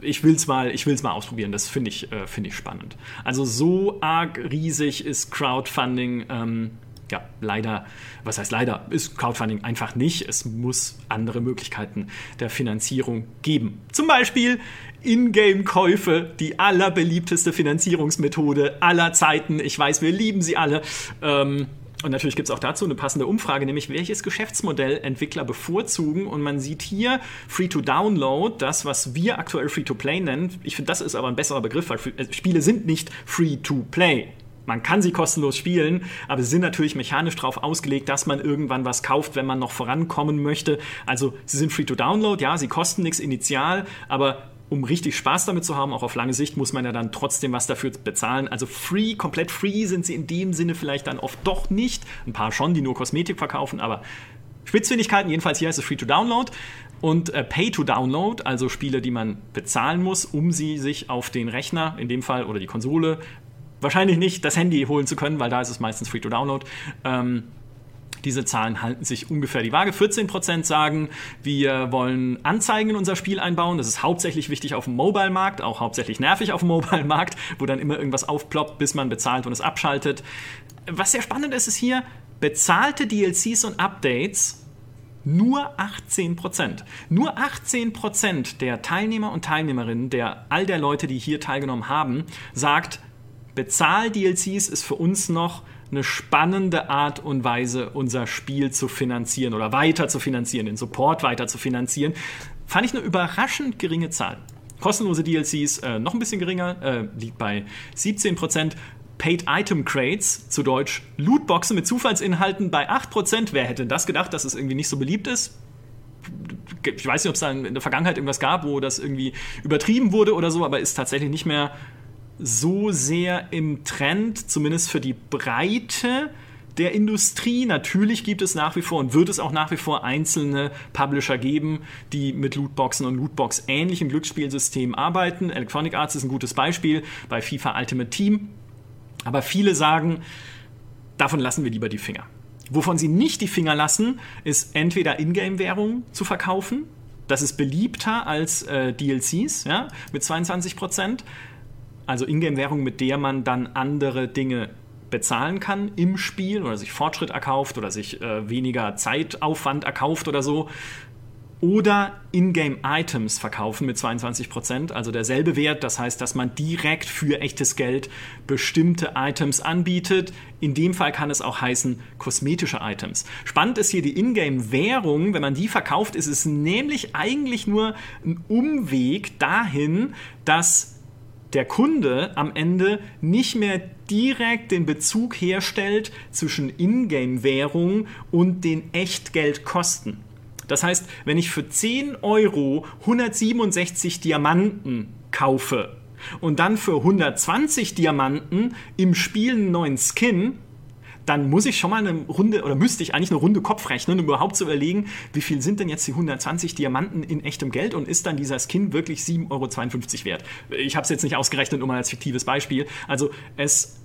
ich will es mal, mal ausprobieren. Das finde ich, äh, find ich spannend. Also so arg riesig ist Crowdfunding. Ähm, ja, leider, was heißt leider, ist Crowdfunding einfach nicht. Es muss andere Möglichkeiten der Finanzierung geben. Zum Beispiel Ingame-Käufe, die allerbeliebteste Finanzierungsmethode aller Zeiten. Ich weiß, wir lieben sie alle. Ähm, und natürlich gibt es auch dazu eine passende Umfrage, nämlich welches Geschäftsmodell Entwickler bevorzugen. Und man sieht hier Free-to-Download, das, was wir aktuell Free-to-Play nennen. Ich finde, das ist aber ein besserer Begriff, weil äh, Spiele sind nicht Free-to-Play. Man kann sie kostenlos spielen, aber sie sind natürlich mechanisch darauf ausgelegt, dass man irgendwann was kauft, wenn man noch vorankommen möchte. Also sie sind free to download, ja, sie kosten nichts initial, aber um richtig Spaß damit zu haben, auch auf lange Sicht, muss man ja dann trotzdem was dafür bezahlen. Also free, komplett free sind sie in dem Sinne vielleicht dann oft doch nicht. Ein paar schon, die nur Kosmetik verkaufen, aber Spitzfindigkeiten, jedenfalls hier heißt es Free to Download. Und äh, Pay to Download, also Spiele, die man bezahlen muss, um sie sich auf den Rechner, in dem Fall, oder die Konsole, wahrscheinlich nicht das Handy holen zu können, weil da ist es meistens Free to Download. Ähm, diese Zahlen halten sich ungefähr die Waage. 14% sagen, wir wollen Anzeigen in unser Spiel einbauen. Das ist hauptsächlich wichtig auf dem Mobile-Markt, auch hauptsächlich nervig auf dem Mobile-Markt, wo dann immer irgendwas aufploppt, bis man bezahlt und es abschaltet. Was sehr spannend ist, ist hier, bezahlte DLCs und Updates nur 18%. Nur 18% der Teilnehmer und Teilnehmerinnen, der all der Leute, die hier teilgenommen haben, sagt, Bezahl-DLCs ist für uns noch eine spannende Art und Weise, unser Spiel zu finanzieren oder weiter zu finanzieren, den Support weiter zu finanzieren. Fand ich eine überraschend geringe Zahl. Kostenlose DLCs äh, noch ein bisschen geringer, äh, liegt bei 17%. Paid Item Crates, zu Deutsch Lootboxen mit Zufallsinhalten bei 8%. Wer hätte das gedacht, dass es irgendwie nicht so beliebt ist? Ich weiß nicht, ob es da in der Vergangenheit irgendwas gab, wo das irgendwie übertrieben wurde oder so, aber ist tatsächlich nicht mehr so sehr im Trend, zumindest für die Breite der Industrie. Natürlich gibt es nach wie vor und wird es auch nach wie vor einzelne Publisher geben, die mit Lootboxen und Lootbox-ähnlichen Glücksspielsystemen arbeiten. Electronic Arts ist ein gutes Beispiel bei FIFA Ultimate Team. Aber viele sagen, davon lassen wir lieber die Finger. Wovon sie nicht die Finger lassen, ist entweder Ingame-Währung zu verkaufen. Das ist beliebter als äh, DLCs ja, mit 22 Prozent also Ingame-Währung, mit der man dann andere Dinge bezahlen kann im Spiel oder sich Fortschritt erkauft oder sich äh, weniger Zeitaufwand erkauft oder so. Oder Ingame-Items verkaufen mit 22%, also derselbe Wert. Das heißt, dass man direkt für echtes Geld bestimmte Items anbietet. In dem Fall kann es auch heißen kosmetische Items. Spannend ist hier die Ingame-Währung. Wenn man die verkauft, ist es nämlich eigentlich nur ein Umweg dahin, dass der Kunde am Ende nicht mehr direkt den Bezug herstellt zwischen Ingame-Währung und den Echtgeldkosten. Das heißt, wenn ich für 10 Euro 167 Diamanten kaufe und dann für 120 Diamanten im Spiel einen neuen Skin, dann muss ich schon mal eine Runde oder müsste ich eigentlich eine Runde Kopf rechnen, um überhaupt zu überlegen, wie viel sind denn jetzt die 120 Diamanten in echtem Geld und ist dann dieser Skin wirklich 7,52 Euro wert? Ich habe es jetzt nicht ausgerechnet, nur mal als fiktives Beispiel. Also es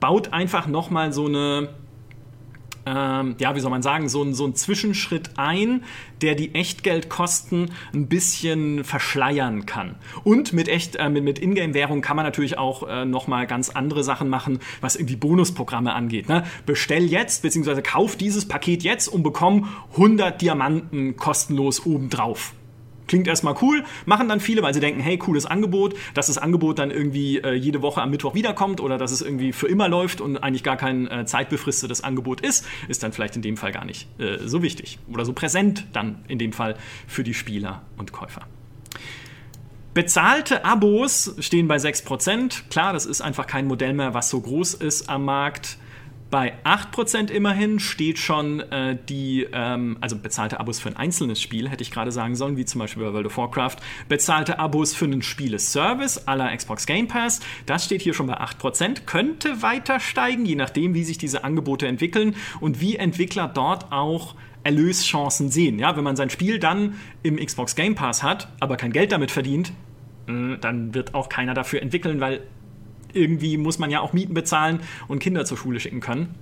baut einfach nochmal so eine ähm, ja, wie soll man sagen, so, ein, so ein Zwischenschritt ein, der die Echtgeldkosten ein bisschen verschleiern kann. Und mit, Echt, äh, mit, mit Ingame-Währung kann man natürlich auch äh, nochmal ganz andere Sachen machen, was irgendwie Bonusprogramme angeht. Ne? Bestell jetzt, beziehungsweise kauf dieses Paket jetzt und bekomm 100 Diamanten kostenlos obendrauf. Klingt erstmal cool, machen dann viele, weil sie denken, hey, cooles Angebot, dass das Angebot dann irgendwie äh, jede Woche am Mittwoch wiederkommt oder dass es irgendwie für immer läuft und eigentlich gar kein äh, zeitbefristetes Angebot ist, ist dann vielleicht in dem Fall gar nicht äh, so wichtig oder so präsent dann in dem Fall für die Spieler und Käufer. Bezahlte Abos stehen bei 6%. Klar, das ist einfach kein Modell mehr, was so groß ist am Markt. Bei 8% immerhin steht schon äh, die, ähm, also bezahlte Abos für ein einzelnes Spiel, hätte ich gerade sagen sollen, wie zum Beispiel bei World of Warcraft. Bezahlte Abos für einen Spieleservice aller Xbox Game Pass, das steht hier schon bei 8%, könnte weiter steigen, je nachdem, wie sich diese Angebote entwickeln und wie Entwickler dort auch Erlöschancen sehen. Ja, wenn man sein Spiel dann im Xbox Game Pass hat, aber kein Geld damit verdient, äh, dann wird auch keiner dafür entwickeln, weil irgendwie muss man ja auch Mieten bezahlen und Kinder zur Schule schicken können.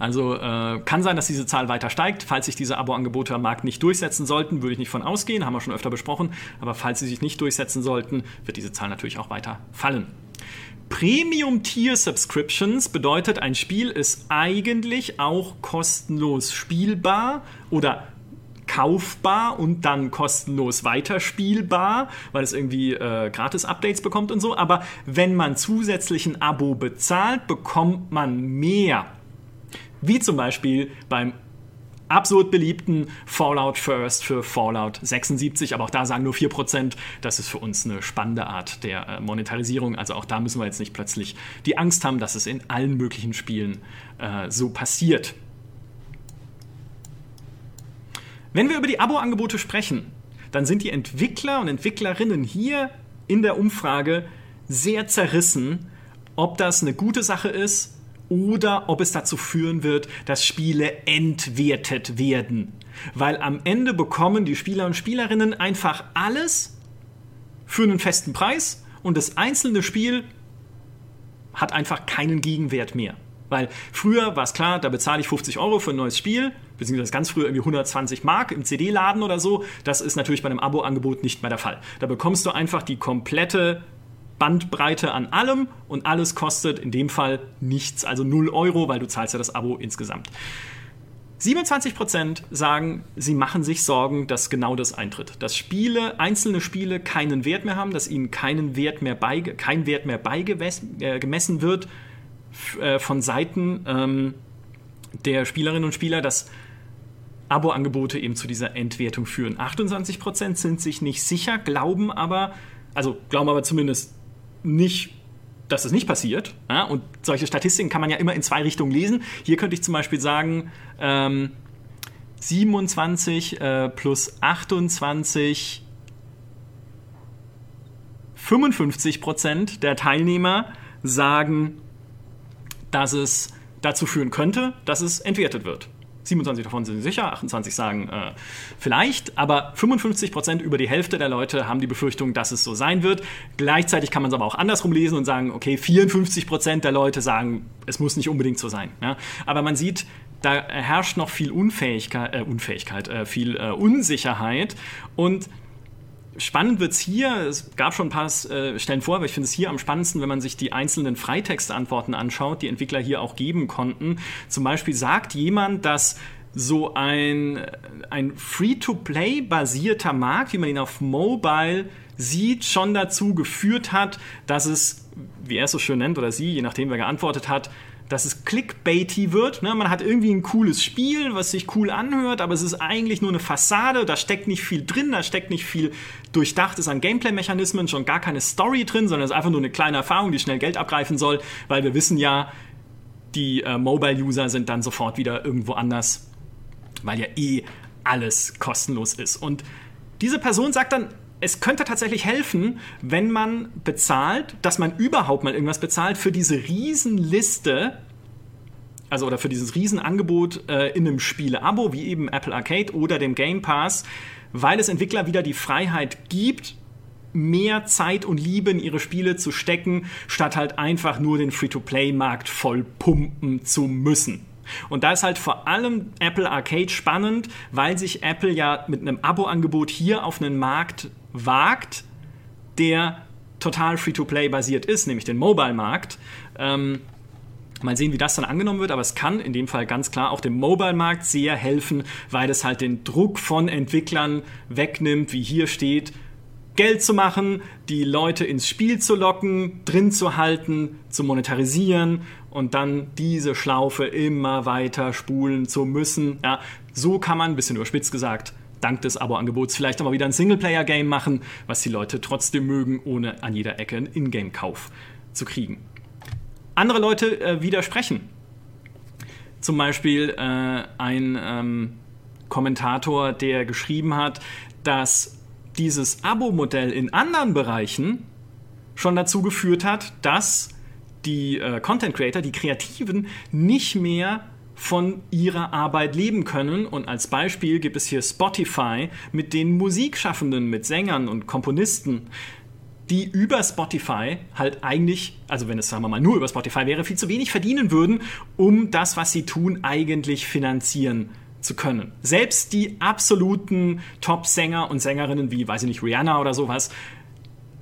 Also äh, kann sein, dass diese Zahl weiter steigt. Falls sich diese Abo-Angebote am Markt nicht durchsetzen sollten, würde ich nicht von ausgehen, haben wir schon öfter besprochen. Aber falls sie sich nicht durchsetzen sollten, wird diese Zahl natürlich auch weiter fallen. Premium-Tier-Subscriptions bedeutet, ein Spiel ist eigentlich auch kostenlos spielbar oder kaufbar und dann kostenlos weiterspielbar, weil es irgendwie äh, Gratis-Updates bekommt und so. Aber wenn man zusätzlich ein Abo bezahlt, bekommt man mehr. Wie zum Beispiel beim absurd beliebten Fallout First für Fallout 76, aber auch da sagen nur 4%, das ist für uns eine spannende Art der äh, Monetarisierung. Also auch da müssen wir jetzt nicht plötzlich die Angst haben, dass es in allen möglichen Spielen äh, so passiert. Wenn wir über die Abo-Angebote sprechen, dann sind die Entwickler und Entwicklerinnen hier in der Umfrage sehr zerrissen, ob das eine gute Sache ist oder ob es dazu führen wird, dass Spiele entwertet werden. Weil am Ende bekommen die Spieler und Spielerinnen einfach alles für einen festen Preis und das einzelne Spiel hat einfach keinen Gegenwert mehr. Weil früher war es klar, da bezahle ich 50 Euro für ein neues Spiel, beziehungsweise ganz früher irgendwie 120 Mark im CD-Laden oder so. Das ist natürlich bei einem Abo-Angebot nicht mehr der Fall. Da bekommst du einfach die komplette Bandbreite an allem und alles kostet in dem Fall nichts, also 0 Euro, weil du zahlst ja das Abo insgesamt. 27% sagen, sie machen sich Sorgen, dass genau das eintritt. Dass Spiele, einzelne Spiele keinen Wert mehr haben, dass ihnen keinen Wert mehr beige, kein Wert mehr beigemessen äh, wird äh, von Seiten ähm, der Spielerinnen und Spieler, dass Abo-Angebote eben zu dieser Entwertung führen. 28% sind sich nicht sicher, glauben aber, also glauben aber zumindest nicht, dass das nicht passiert. Ja? Und solche Statistiken kann man ja immer in zwei Richtungen lesen. Hier könnte ich zum Beispiel sagen, ähm, 27 äh, plus 28, 55% der Teilnehmer sagen, dass es dazu führen könnte, dass es entwertet wird. 27 davon sind sicher, 28 sagen äh, vielleicht, aber 55 Prozent über die Hälfte der Leute haben die Befürchtung, dass es so sein wird. Gleichzeitig kann man es aber auch andersrum lesen und sagen, okay, 54 Prozent der Leute sagen, es muss nicht unbedingt so sein. Ja? Aber man sieht, da herrscht noch viel Unfähigkeit, äh, Unfähigkeit, äh, viel äh, Unsicherheit und Spannend wird es hier, es gab schon ein paar äh, Stellen vor, aber ich finde es hier am spannendsten, wenn man sich die einzelnen Freitextantworten anschaut, die Entwickler hier auch geben konnten. Zum Beispiel sagt jemand, dass so ein, ein Free-to-Play-basierter Markt, wie man ihn auf Mobile sieht, schon dazu geführt hat, dass es, wie er es so schön nennt, oder sie, je nachdem wer geantwortet hat, dass es clickbaity wird. Ne? Man hat irgendwie ein cooles Spiel, was sich cool anhört, aber es ist eigentlich nur eine Fassade. Da steckt nicht viel drin, da steckt nicht viel durchdachtes an Gameplay-Mechanismen, schon gar keine Story drin, sondern es ist einfach nur eine kleine Erfahrung, die schnell Geld abgreifen soll, weil wir wissen ja, die äh, Mobile-User sind dann sofort wieder irgendwo anders, weil ja eh alles kostenlos ist. Und diese Person sagt dann, es könnte tatsächlich helfen, wenn man bezahlt, dass man überhaupt mal irgendwas bezahlt für diese Riesenliste, also oder für dieses Riesenangebot äh, in einem Spiele-Abo, wie eben Apple Arcade oder dem Game Pass, weil es Entwickler wieder die Freiheit gibt, mehr Zeit und Liebe in ihre Spiele zu stecken, statt halt einfach nur den Free-to-Play-Markt voll pumpen zu müssen. Und da ist halt vor allem Apple Arcade spannend, weil sich Apple ja mit einem Abo-Angebot hier auf einen Markt wagt, der total Free-to-Play basiert ist, nämlich den Mobile-Markt. Ähm, Mal sehen, wie das dann angenommen wird, aber es kann in dem Fall ganz klar auch dem Mobile-Markt sehr helfen, weil es halt den Druck von Entwicklern wegnimmt, wie hier steht, Geld zu machen, die Leute ins Spiel zu locken, drin zu halten, zu monetarisieren und dann diese Schlaufe immer weiter spulen zu müssen. Ja, so kann man, ein bisschen überspitzt gesagt, dank des Abo-Angebots vielleicht aber wieder ein Singleplayer-Game machen, was die Leute trotzdem mögen, ohne an jeder Ecke einen Ingame-Kauf zu kriegen andere Leute äh, widersprechen. Zum Beispiel äh, ein ähm, Kommentator, der geschrieben hat, dass dieses Abo-Modell in anderen Bereichen schon dazu geführt hat, dass die äh, Content Creator, die Kreativen, nicht mehr von ihrer Arbeit leben können. Und als Beispiel gibt es hier Spotify mit den Musikschaffenden, mit Sängern und Komponisten, die über Spotify halt eigentlich, also wenn es sagen wir mal nur über Spotify wäre, viel zu wenig verdienen würden, um das, was sie tun, eigentlich finanzieren zu können. Selbst die absoluten Top-Sänger und Sängerinnen wie, weiß ich nicht, Rihanna oder sowas,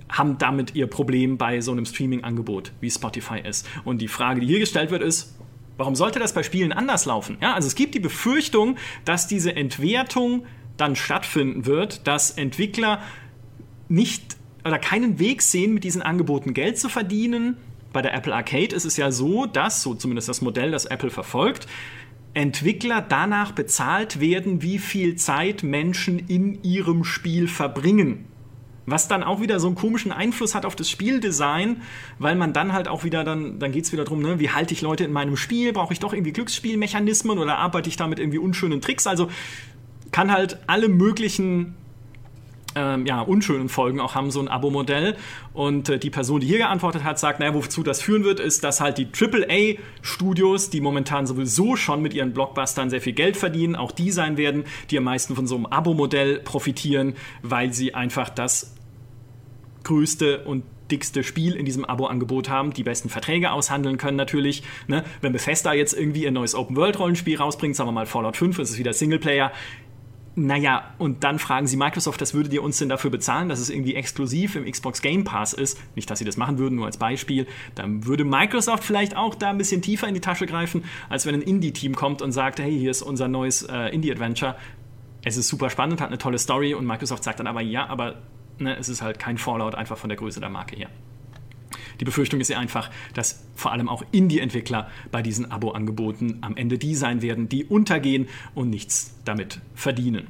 haben damit ihr Problem bei so einem Streaming-Angebot, wie Spotify ist. Und die Frage, die hier gestellt wird, ist, warum sollte das bei Spielen anders laufen? Ja, also es gibt die Befürchtung, dass diese Entwertung dann stattfinden wird, dass Entwickler nicht oder keinen Weg sehen, mit diesen Angeboten Geld zu verdienen. Bei der Apple Arcade ist es ja so, dass, so zumindest das Modell, das Apple verfolgt, Entwickler danach bezahlt werden, wie viel Zeit Menschen in ihrem Spiel verbringen. Was dann auch wieder so einen komischen Einfluss hat auf das Spieldesign, weil man dann halt auch wieder, dann, dann geht es wieder darum, ne, wie halte ich Leute in meinem Spiel? Brauche ich doch irgendwie Glücksspielmechanismen oder arbeite ich da mit irgendwie unschönen Tricks? Also kann halt alle möglichen ähm, ja, unschönen Folgen auch haben, so ein Abo-Modell. Und äh, die Person, die hier geantwortet hat, sagt, naja, wozu das führen wird, ist, dass halt die AAA-Studios, die momentan sowieso schon mit ihren Blockbustern sehr viel Geld verdienen, auch die sein werden, die am meisten von so einem Abo-Modell profitieren, weil sie einfach das größte und dickste Spiel in diesem Abo-Angebot haben, die besten Verträge aushandeln können natürlich. Ne? Wenn Bethesda jetzt irgendwie ein neues Open-World-Rollenspiel rausbringt, sagen wir mal Fallout 5, ist es wieder Singleplayer, naja, und dann fragen sie Microsoft, was würdet ihr uns denn dafür bezahlen, dass es irgendwie exklusiv im Xbox Game Pass ist? Nicht, dass sie das machen würden, nur als Beispiel. Dann würde Microsoft vielleicht auch da ein bisschen tiefer in die Tasche greifen, als wenn ein Indie-Team kommt und sagt, hey, hier ist unser neues äh, Indie-Adventure. Es ist super spannend, hat eine tolle Story und Microsoft sagt dann aber, ja, aber ne, es ist halt kein Fallout einfach von der Größe der Marke her. Die Befürchtung ist ja einfach, dass vor allem auch Indie-Entwickler bei diesen Abo-Angeboten am Ende die sein werden, die untergehen und nichts damit verdienen.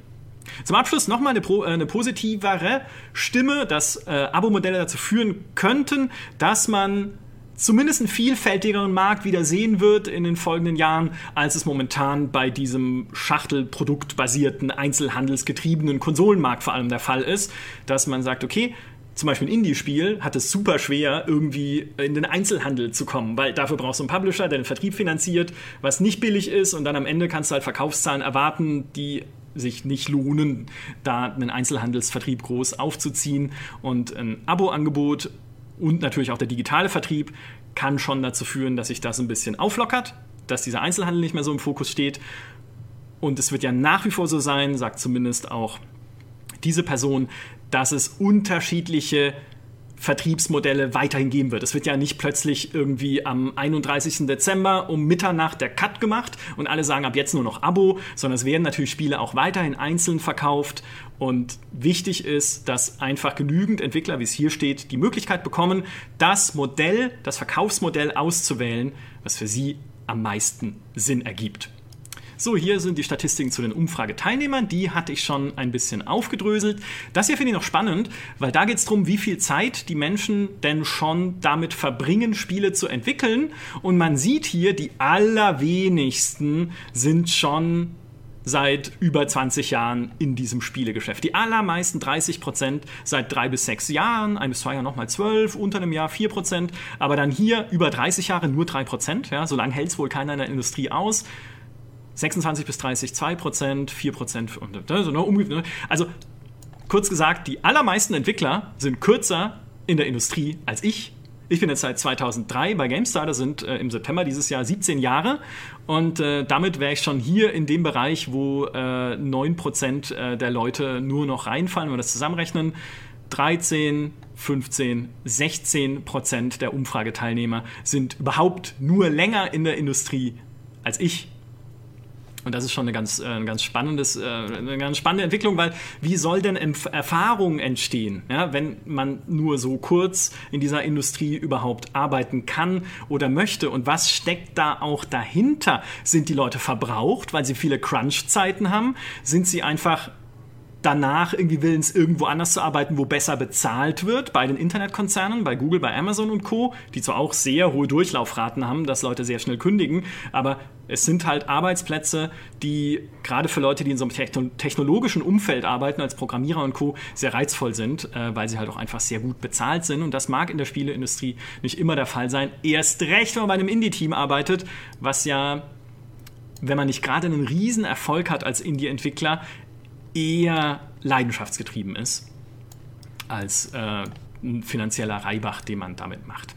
Zum Abschluss nochmal eine, äh, eine positivere Stimme, dass äh, Abo-Modelle dazu führen könnten, dass man zumindest einen vielfältigeren Markt wieder sehen wird in den folgenden Jahren, als es momentan bei diesem Schachtelproduktbasierten, einzelhandelsgetriebenen Konsolenmarkt vor allem der Fall ist, dass man sagt, okay, zum Beispiel ein Indie-Spiel hat es super schwer, irgendwie in den Einzelhandel zu kommen, weil dafür brauchst du einen Publisher, der den Vertrieb finanziert, was nicht billig ist und dann am Ende kannst du halt Verkaufszahlen erwarten, die sich nicht lohnen, da einen Einzelhandelsvertrieb groß aufzuziehen. Und ein Abo-Angebot und natürlich auch der digitale Vertrieb kann schon dazu führen, dass sich das ein bisschen auflockert, dass dieser Einzelhandel nicht mehr so im Fokus steht. Und es wird ja nach wie vor so sein, sagt zumindest auch diese Person, dass es unterschiedliche Vertriebsmodelle weiterhin geben wird. Es wird ja nicht plötzlich irgendwie am 31. Dezember um Mitternacht der Cut gemacht und alle sagen ab jetzt nur noch Abo, sondern es werden natürlich Spiele auch weiterhin einzeln verkauft und wichtig ist, dass einfach genügend Entwickler, wie es hier steht, die Möglichkeit bekommen, das Modell, das Verkaufsmodell auszuwählen, was für sie am meisten Sinn ergibt. So, hier sind die Statistiken zu den Umfrageteilnehmern. Die hatte ich schon ein bisschen aufgedröselt. Das hier finde ich noch spannend, weil da geht es darum, wie viel Zeit die Menschen denn schon damit verbringen, Spiele zu entwickeln. Und man sieht hier, die allerwenigsten sind schon seit über 20 Jahren in diesem Spielegeschäft. Die allermeisten 30 Prozent seit drei bis sechs Jahren, ein bis zwei Jahren nochmal zwölf, unter einem Jahr vier Prozent, aber dann hier über 30 Jahre nur drei Prozent. Ja, so lange hält es wohl keiner in der Industrie aus. 26 bis 30 2 Prozent, 4 Prozent und ne, so, Also kurz gesagt, die allermeisten Entwickler sind kürzer in der Industrie als ich. Ich bin jetzt seit 2003 bei GameStar, das sind äh, im September dieses Jahr 17 Jahre und äh, damit wäre ich schon hier in dem Bereich, wo äh, 9% äh, der Leute nur noch reinfallen, wenn wir das zusammenrechnen. 13, 15, 16 Prozent der Umfrageteilnehmer sind überhaupt nur länger in der Industrie als ich. Und das ist schon eine ganz, äh, eine ganz, spannendes, äh, eine ganz spannende Entwicklung, weil wie soll denn Erfahrung entstehen, ja, wenn man nur so kurz in dieser Industrie überhaupt arbeiten kann oder möchte? Und was steckt da auch dahinter? Sind die Leute verbraucht, weil sie viele Crunch-Zeiten haben? Sind sie einfach danach irgendwie willens, irgendwo anders zu arbeiten, wo besser bezahlt wird, bei den Internetkonzernen, bei Google, bei Amazon und Co., die zwar auch sehr hohe Durchlaufraten haben, dass Leute sehr schnell kündigen, aber es sind halt Arbeitsplätze, die gerade für Leute, die in so einem technologischen Umfeld arbeiten, als Programmierer und Co., sehr reizvoll sind, äh, weil sie halt auch einfach sehr gut bezahlt sind. Und das mag in der Spieleindustrie nicht immer der Fall sein. Erst recht, wenn man bei einem Indie-Team arbeitet, was ja wenn man nicht gerade einen riesen Erfolg hat als Indie-Entwickler, eher leidenschaftsgetrieben ist als äh, ein finanzieller Reibach, den man damit macht.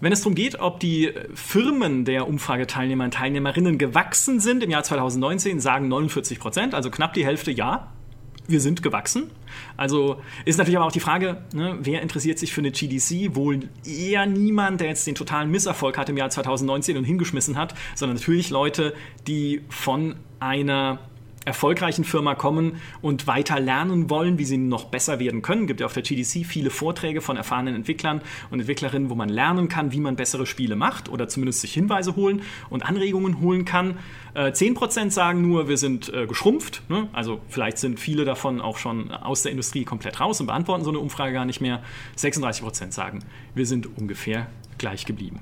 Wenn es darum geht, ob die Firmen der Umfrageteilnehmer und Teilnehmerinnen gewachsen sind im Jahr 2019, sagen 49 Prozent, also knapp die Hälfte ja. Wir sind gewachsen. Also ist natürlich aber auch die Frage, ne, wer interessiert sich für eine GDC? Wohl eher niemand, der jetzt den totalen Misserfolg hat im Jahr 2019 und hingeschmissen hat, sondern natürlich Leute, die von einer erfolgreichen Firma kommen und weiter lernen wollen, wie sie noch besser werden können. Es gibt ja auf der GDC viele Vorträge von erfahrenen Entwicklern und Entwicklerinnen, wo man lernen kann, wie man bessere Spiele macht oder zumindest sich Hinweise holen und Anregungen holen kann. Äh, 10% sagen nur, wir sind äh, geschrumpft. Ne? Also vielleicht sind viele davon auch schon aus der Industrie komplett raus und beantworten so eine Umfrage gar nicht mehr. 36% sagen, wir sind ungefähr gleich geblieben.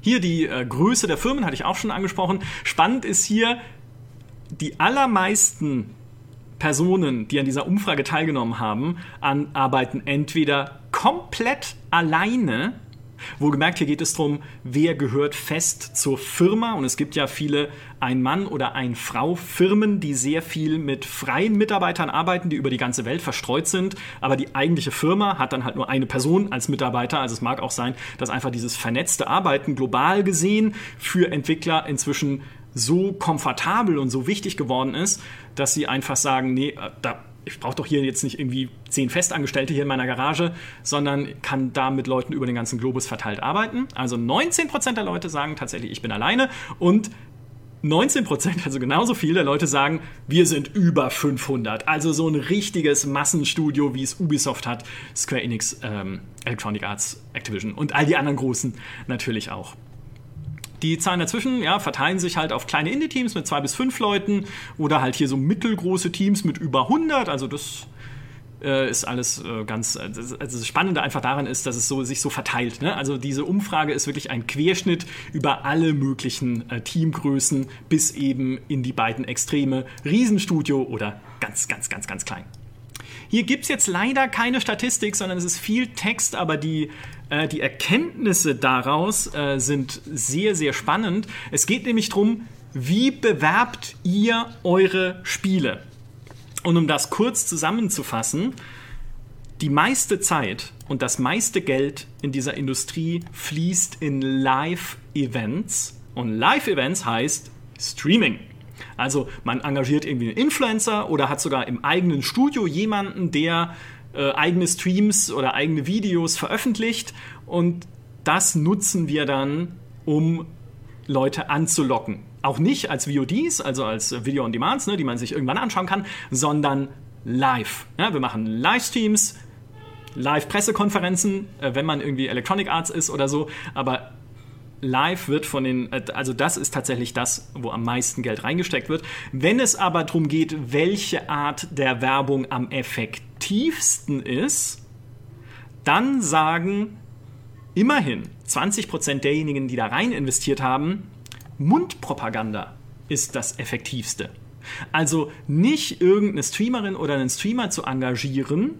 Hier die äh, Größe der Firmen hatte ich auch schon angesprochen. Spannend ist hier, die allermeisten Personen, die an dieser Umfrage teilgenommen haben, an, arbeiten entweder komplett alleine Wohlgemerkt, hier geht es darum, wer gehört fest zur Firma. Und es gibt ja viele Ein-Mann- oder Ein-Frau-Firmen, die sehr viel mit freien Mitarbeitern arbeiten, die über die ganze Welt verstreut sind. Aber die eigentliche Firma hat dann halt nur eine Person als Mitarbeiter. Also es mag auch sein, dass einfach dieses vernetzte Arbeiten global gesehen für Entwickler inzwischen so komfortabel und so wichtig geworden ist, dass sie einfach sagen, nee, äh, da, ich brauche doch hier jetzt nicht irgendwie zehn Festangestellte hier in meiner Garage, sondern kann da mit Leuten über den ganzen Globus verteilt arbeiten. Also 19% der Leute sagen tatsächlich, ich bin alleine und 19% also genauso viele der Leute sagen, wir sind über 500. Also so ein richtiges Massenstudio, wie es Ubisoft hat, Square Enix, ähm, Electronic Arts, Activision und all die anderen Großen natürlich auch. Die Zahlen dazwischen ja, verteilen sich halt auf kleine Indie-Teams mit zwei bis fünf Leuten oder halt hier so mittelgroße Teams mit über 100. Also das äh, ist alles äh, ganz. Also das Spannende einfach daran ist, dass es so, sich so verteilt. Ne? Also diese Umfrage ist wirklich ein Querschnitt über alle möglichen äh, Teamgrößen bis eben in die beiden Extreme Riesenstudio oder ganz, ganz, ganz, ganz klein. Hier gibt es jetzt leider keine Statistik, sondern es ist viel Text, aber die, äh, die Erkenntnisse daraus äh, sind sehr, sehr spannend. Es geht nämlich darum, wie bewerbt ihr eure Spiele? Und um das kurz zusammenzufassen, die meiste Zeit und das meiste Geld in dieser Industrie fließt in Live-Events. Und Live-Events heißt Streaming. Also man engagiert irgendwie einen Influencer oder hat sogar im eigenen Studio jemanden, der äh, eigene Streams oder eigene Videos veröffentlicht und das nutzen wir dann, um Leute anzulocken. Auch nicht als VODs, also als Video on Demands, ne, die man sich irgendwann anschauen kann, sondern live. Ja, wir machen Livestreams, Live-Pressekonferenzen, äh, wenn man irgendwie Electronic Arts ist oder so, aber live wird von den, äh, also das ist tatsächlich das, wo am meisten Geld reingesteckt wird. Wenn es aber darum geht, welche Art der Werbung am effektivsten ist, dann sagen immerhin 20% derjenigen, die da rein investiert haben, Mundpropaganda ist das effektivste. Also nicht irgendeine Streamerin oder einen Streamer zu engagieren,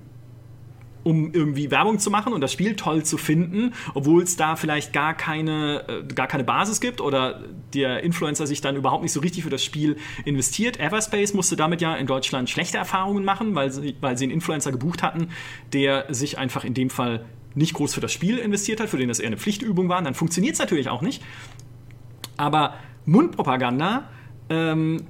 um irgendwie Werbung zu machen und das Spiel toll zu finden, obwohl es da vielleicht gar keine, äh, gar keine Basis gibt oder der Influencer sich dann überhaupt nicht so richtig für das Spiel investiert. Everspace musste damit ja in Deutschland schlechte Erfahrungen machen, weil sie, weil sie einen Influencer gebucht hatten, der sich einfach in dem Fall nicht groß für das Spiel investiert hat, für den das eher eine Pflichtübung war. Dann funktioniert es natürlich auch nicht. Aber Mundpropaganda ähm,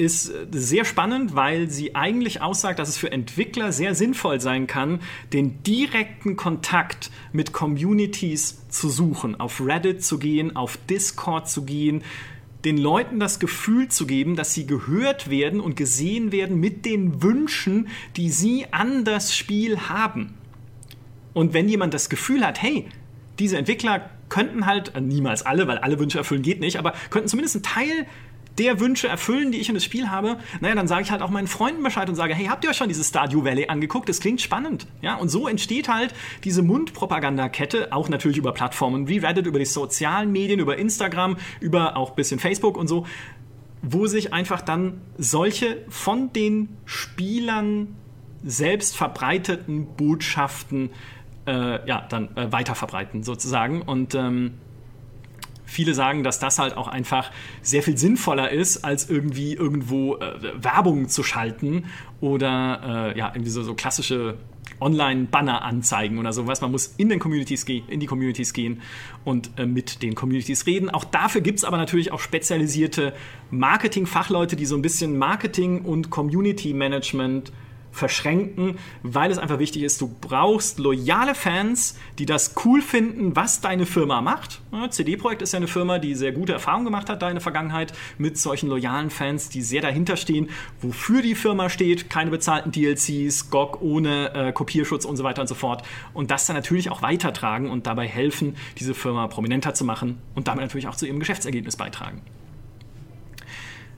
ist sehr spannend, weil sie eigentlich aussagt, dass es für Entwickler sehr sinnvoll sein kann, den direkten Kontakt mit Communities zu suchen, auf Reddit zu gehen, auf Discord zu gehen, den Leuten das Gefühl zu geben, dass sie gehört werden und gesehen werden mit den Wünschen, die sie an das Spiel haben. Und wenn jemand das Gefühl hat, hey, diese Entwickler könnten halt, äh, niemals alle, weil alle Wünsche erfüllen geht nicht, aber könnten zumindest einen Teil der Wünsche erfüllen, die ich in das Spiel habe, naja, dann sage ich halt auch meinen Freunden Bescheid und sage, hey, habt ihr euch schon dieses Stardew Valley angeguckt? Das klingt spannend. Ja, und so entsteht halt diese Mundpropagandakette, auch natürlich über Plattformen wie Reddit, über die sozialen Medien, über Instagram, über auch ein bisschen Facebook und so, wo sich einfach dann solche von den Spielern selbst verbreiteten Botschaften äh, ja, dann äh, weiter verbreiten sozusagen. Und ähm, viele sagen, dass das halt auch einfach sehr viel sinnvoller ist, als irgendwie irgendwo äh, Werbung zu schalten oder äh, ja, irgendwie so, so klassische Online-Banner anzeigen oder sowas. Man muss in, den Communities in die Communities gehen und äh, mit den Communities reden. Auch dafür gibt es aber natürlich auch spezialisierte Marketing-Fachleute, die so ein bisschen Marketing und Community-Management verschränken, weil es einfach wichtig ist, du brauchst loyale Fans, die das cool finden, was deine Firma macht. CD Projekt ist ja eine Firma, die sehr gute Erfahrungen gemacht hat da in der Vergangenheit mit solchen loyalen Fans, die sehr dahinter stehen, wofür die Firma steht, keine bezahlten DLCs, GOG ohne äh, Kopierschutz und so weiter und so fort. Und das dann natürlich auch weitertragen und dabei helfen, diese Firma prominenter zu machen und damit natürlich auch zu ihrem Geschäftsergebnis beitragen.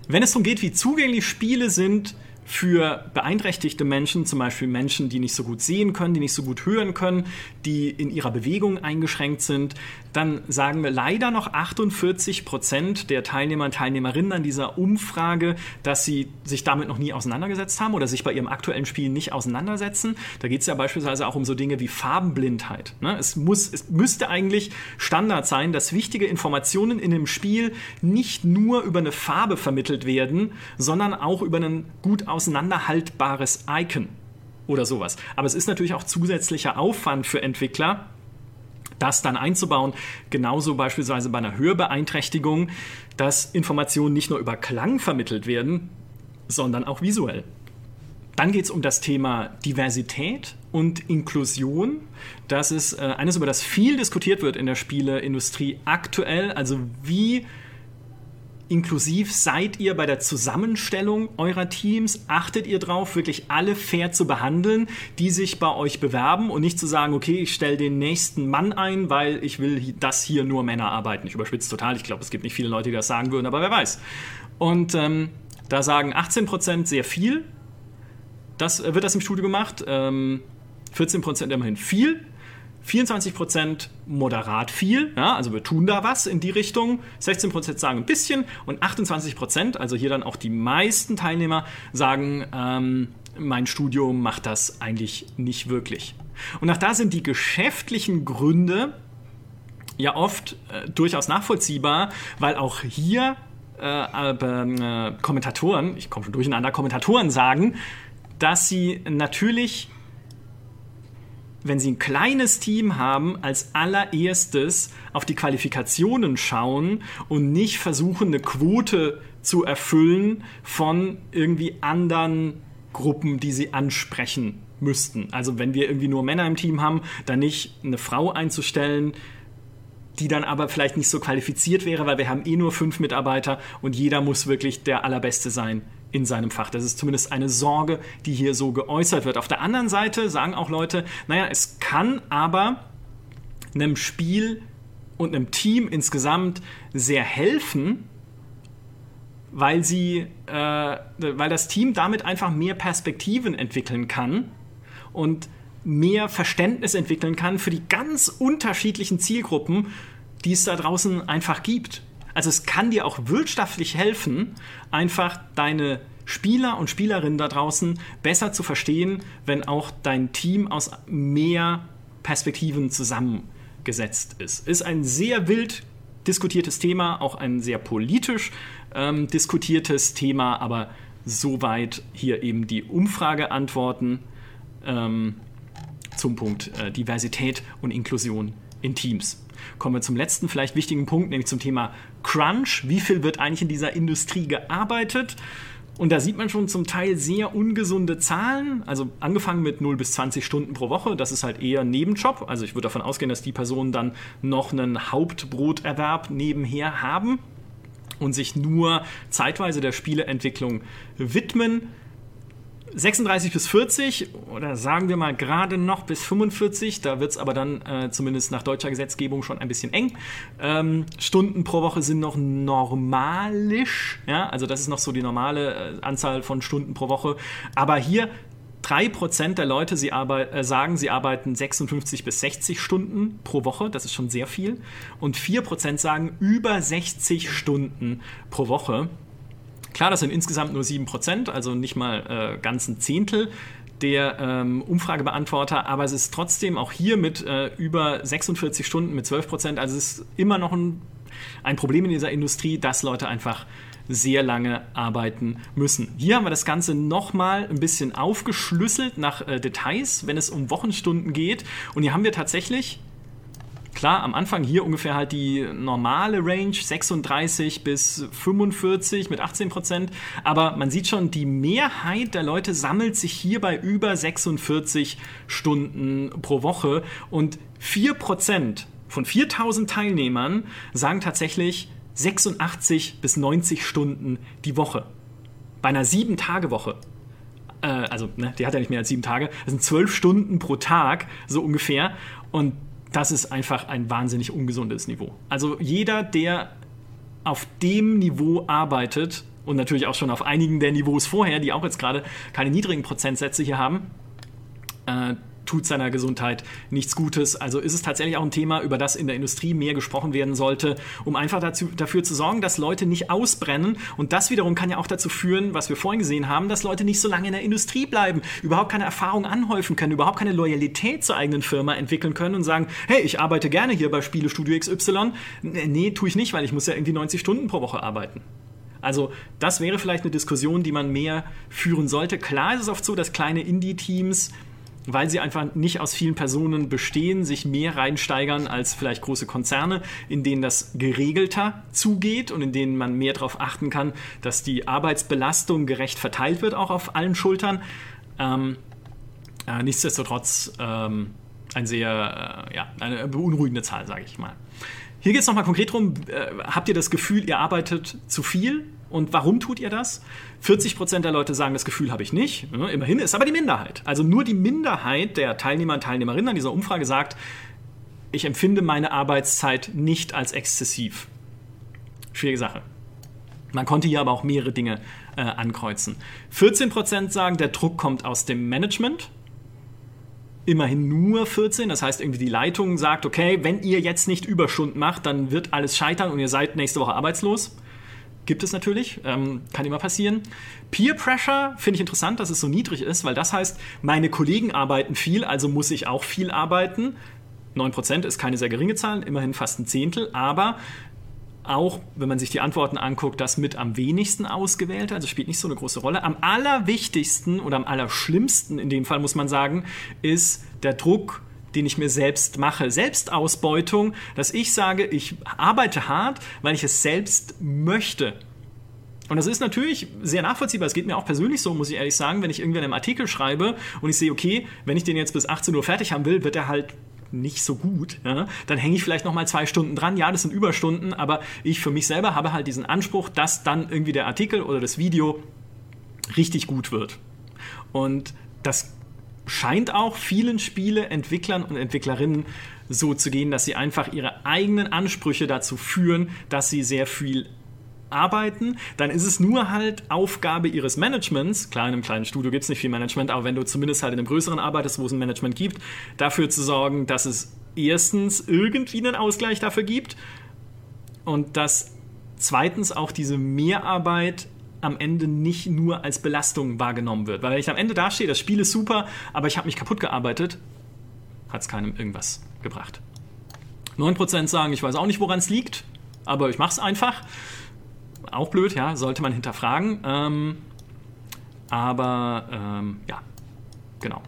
Wenn es darum geht, wie zugänglich Spiele sind, für beeinträchtigte Menschen, zum Beispiel Menschen, die nicht so gut sehen können, die nicht so gut hören können, die in ihrer Bewegung eingeschränkt sind, dann sagen wir leider noch 48 Prozent der Teilnehmer und Teilnehmerinnen an dieser Umfrage, dass sie sich damit noch nie auseinandergesetzt haben oder sich bei ihrem aktuellen Spiel nicht auseinandersetzen. Da geht es ja beispielsweise auch um so Dinge wie Farbenblindheit. Ne? Es, muss, es müsste eigentlich Standard sein, dass wichtige Informationen in einem Spiel nicht nur über eine Farbe vermittelt werden, sondern auch über einen gut auseinanderhaltbares Icon oder sowas. Aber es ist natürlich auch zusätzlicher Aufwand für Entwickler, das dann einzubauen. Genauso beispielsweise bei einer Hörbeeinträchtigung, dass Informationen nicht nur über Klang vermittelt werden, sondern auch visuell. Dann geht es um das Thema Diversität und Inklusion. Das ist äh, eines, über das viel diskutiert wird in der Spieleindustrie aktuell. Also wie inklusiv seid ihr bei der Zusammenstellung eurer Teams? Achtet ihr darauf, wirklich alle fair zu behandeln, die sich bei euch bewerben und nicht zu sagen, okay, ich stelle den nächsten Mann ein, weil ich will, dass hier nur Männer arbeiten. Ich überspitze total. Ich glaube, es gibt nicht viele Leute, die das sagen würden, aber wer weiß. Und ähm, da sagen 18 Prozent sehr viel. Das äh, wird das im Studio gemacht. Ähm, 14 Prozent immerhin viel. 24% moderat viel, ja, also wir tun da was in die Richtung. 16% sagen ein bisschen und 28% also hier dann auch die meisten Teilnehmer, sagen, ähm, mein Studium macht das eigentlich nicht wirklich. Und nach da sind die geschäftlichen Gründe ja oft äh, durchaus nachvollziehbar, weil auch hier äh, äh, Kommentatoren, ich komme schon durcheinander, Kommentatoren sagen, dass sie natürlich wenn Sie ein kleines Team haben, als allererstes auf die Qualifikationen schauen und nicht versuchen, eine Quote zu erfüllen von irgendwie anderen Gruppen, die Sie ansprechen müssten. Also wenn wir irgendwie nur Männer im Team haben, dann nicht eine Frau einzustellen, die dann aber vielleicht nicht so qualifiziert wäre, weil wir haben eh nur fünf Mitarbeiter und jeder muss wirklich der Allerbeste sein in seinem Fach. Das ist zumindest eine Sorge, die hier so geäußert wird. Auf der anderen Seite sagen auch Leute, naja, es kann aber einem Spiel und einem Team insgesamt sehr helfen, weil sie, äh, weil das Team damit einfach mehr Perspektiven entwickeln kann und mehr Verständnis entwickeln kann für die ganz unterschiedlichen Zielgruppen, die es da draußen einfach gibt. Also es kann dir auch wirtschaftlich helfen, einfach deine Spieler und Spielerinnen da draußen besser zu verstehen, wenn auch dein Team aus mehr Perspektiven zusammengesetzt ist. Ist ein sehr wild diskutiertes Thema, auch ein sehr politisch ähm, diskutiertes Thema, aber soweit hier eben die Umfrageantworten ähm, zum Punkt äh, Diversität und Inklusion in Teams. Kommen wir zum letzten, vielleicht wichtigen Punkt, nämlich zum Thema Crunch. Wie viel wird eigentlich in dieser Industrie gearbeitet? Und da sieht man schon zum Teil sehr ungesunde Zahlen. Also angefangen mit 0 bis 20 Stunden pro Woche. Das ist halt eher Nebenjob. Also ich würde davon ausgehen, dass die Personen dann noch einen Hauptbroterwerb nebenher haben und sich nur zeitweise der Spieleentwicklung widmen. 36 bis 40 oder sagen wir mal gerade noch bis 45, da wird es aber dann äh, zumindest nach deutscher Gesetzgebung schon ein bisschen eng. Ähm, Stunden pro Woche sind noch normalisch, ja, also das ist noch so die normale äh, Anzahl von Stunden pro Woche. Aber hier 3% der Leute sie äh, sagen, sie arbeiten 56 bis 60 Stunden pro Woche, das ist schon sehr viel. Und 4% sagen über 60 Stunden pro Woche. Klar, das sind insgesamt nur 7%, also nicht mal äh, ganz ein Zehntel der ähm, Umfragebeantworter, aber es ist trotzdem auch hier mit äh, über 46 Stunden, mit 12 Prozent, also es ist immer noch ein, ein Problem in dieser Industrie, dass Leute einfach sehr lange arbeiten müssen. Hier haben wir das Ganze nochmal ein bisschen aufgeschlüsselt nach äh, Details, wenn es um Wochenstunden geht. Und hier haben wir tatsächlich Klar, am Anfang hier ungefähr halt die normale Range, 36 bis 45 mit 18 Prozent. Aber man sieht schon, die Mehrheit der Leute sammelt sich hier bei über 46 Stunden pro Woche. Und 4 Prozent von 4000 Teilnehmern sagen tatsächlich 86 bis 90 Stunden die Woche. Bei einer 7-Tage-Woche äh, also ne, die hat ja nicht mehr als sieben Tage, das sind zwölf Stunden pro Tag, so ungefähr. Und das ist einfach ein wahnsinnig ungesundes Niveau. Also jeder, der auf dem Niveau arbeitet und natürlich auch schon auf einigen der Niveaus vorher, die auch jetzt gerade keine niedrigen Prozentsätze hier haben, äh, tut seiner Gesundheit nichts Gutes. Also ist es tatsächlich auch ein Thema, über das in der Industrie mehr gesprochen werden sollte, um einfach dazu, dafür zu sorgen, dass Leute nicht ausbrennen. Und das wiederum kann ja auch dazu führen, was wir vorhin gesehen haben, dass Leute nicht so lange in der Industrie bleiben, überhaupt keine Erfahrung anhäufen können, überhaupt keine Loyalität zur eigenen Firma entwickeln können und sagen, hey, ich arbeite gerne hier bei Spielestudio XY. Nee, tue ich nicht, weil ich muss ja irgendwie 90 Stunden pro Woche arbeiten. Also das wäre vielleicht eine Diskussion, die man mehr führen sollte. Klar ist es oft so, dass kleine Indie-Teams weil sie einfach nicht aus vielen Personen bestehen, sich mehr reinsteigern als vielleicht große Konzerne, in denen das geregelter zugeht und in denen man mehr darauf achten kann, dass die Arbeitsbelastung gerecht verteilt wird, auch auf allen Schultern. Ähm, äh, nichtsdestotrotz ähm, ein sehr, äh, ja, eine beunruhigende Zahl, sage ich mal. Hier geht es nochmal konkret darum, äh, habt ihr das Gefühl, ihr arbeitet zu viel? Und warum tut ihr das? 40 Prozent der Leute sagen, das Gefühl habe ich nicht. immerhin ist aber die Minderheit. Also nur die Minderheit der Teilnehmer und Teilnehmerinnen an dieser Umfrage sagt, ich empfinde meine Arbeitszeit nicht als exzessiv. Schwierige Sache. Man konnte hier aber auch mehrere Dinge äh, ankreuzen. 14 Prozent sagen, der Druck kommt aus dem Management. Immerhin nur 14, das heißt irgendwie die Leitung sagt, okay, wenn ihr jetzt nicht Überstunden macht, dann wird alles scheitern und ihr seid nächste Woche arbeitslos. Gibt es natürlich, ähm, kann immer passieren. Peer Pressure finde ich interessant, dass es so niedrig ist, weil das heißt, meine Kollegen arbeiten viel, also muss ich auch viel arbeiten. 9% ist keine sehr geringe Zahl, immerhin fast ein Zehntel, aber auch, wenn man sich die Antworten anguckt, das mit am wenigsten ausgewählte, also spielt nicht so eine große Rolle. Am allerwichtigsten oder am allerschlimmsten in dem Fall muss man sagen, ist der Druck den ich mir selbst mache. Selbstausbeutung, dass ich sage, ich arbeite hart, weil ich es selbst möchte. Und das ist natürlich sehr nachvollziehbar. Es geht mir auch persönlich so, muss ich ehrlich sagen, wenn ich irgendwie einen Artikel schreibe und ich sehe, okay, wenn ich den jetzt bis 18 Uhr fertig haben will, wird er halt nicht so gut, ja, dann hänge ich vielleicht noch mal zwei Stunden dran. Ja, das sind Überstunden, aber ich für mich selber habe halt diesen Anspruch, dass dann irgendwie der Artikel oder das Video richtig gut wird. Und das scheint auch vielen Spieleentwicklern und Entwicklerinnen so zu gehen, dass sie einfach ihre eigenen Ansprüche dazu führen, dass sie sehr viel arbeiten, dann ist es nur halt Aufgabe ihres Managements. Klar, in einem kleinen Studio gibt es nicht viel Management, aber wenn du zumindest halt in einem größeren arbeitest, wo es ein Management gibt, dafür zu sorgen, dass es erstens irgendwie einen Ausgleich dafür gibt und dass zweitens auch diese Mehrarbeit am Ende nicht nur als Belastung wahrgenommen wird. Weil wenn ich am Ende dastehe, das Spiel ist super, aber ich habe mich kaputt gearbeitet, hat es keinem irgendwas gebracht. 9% sagen, ich weiß auch nicht, woran es liegt, aber ich mache es einfach. Auch blöd, ja, sollte man hinterfragen. Ähm, aber ähm, ja, genau.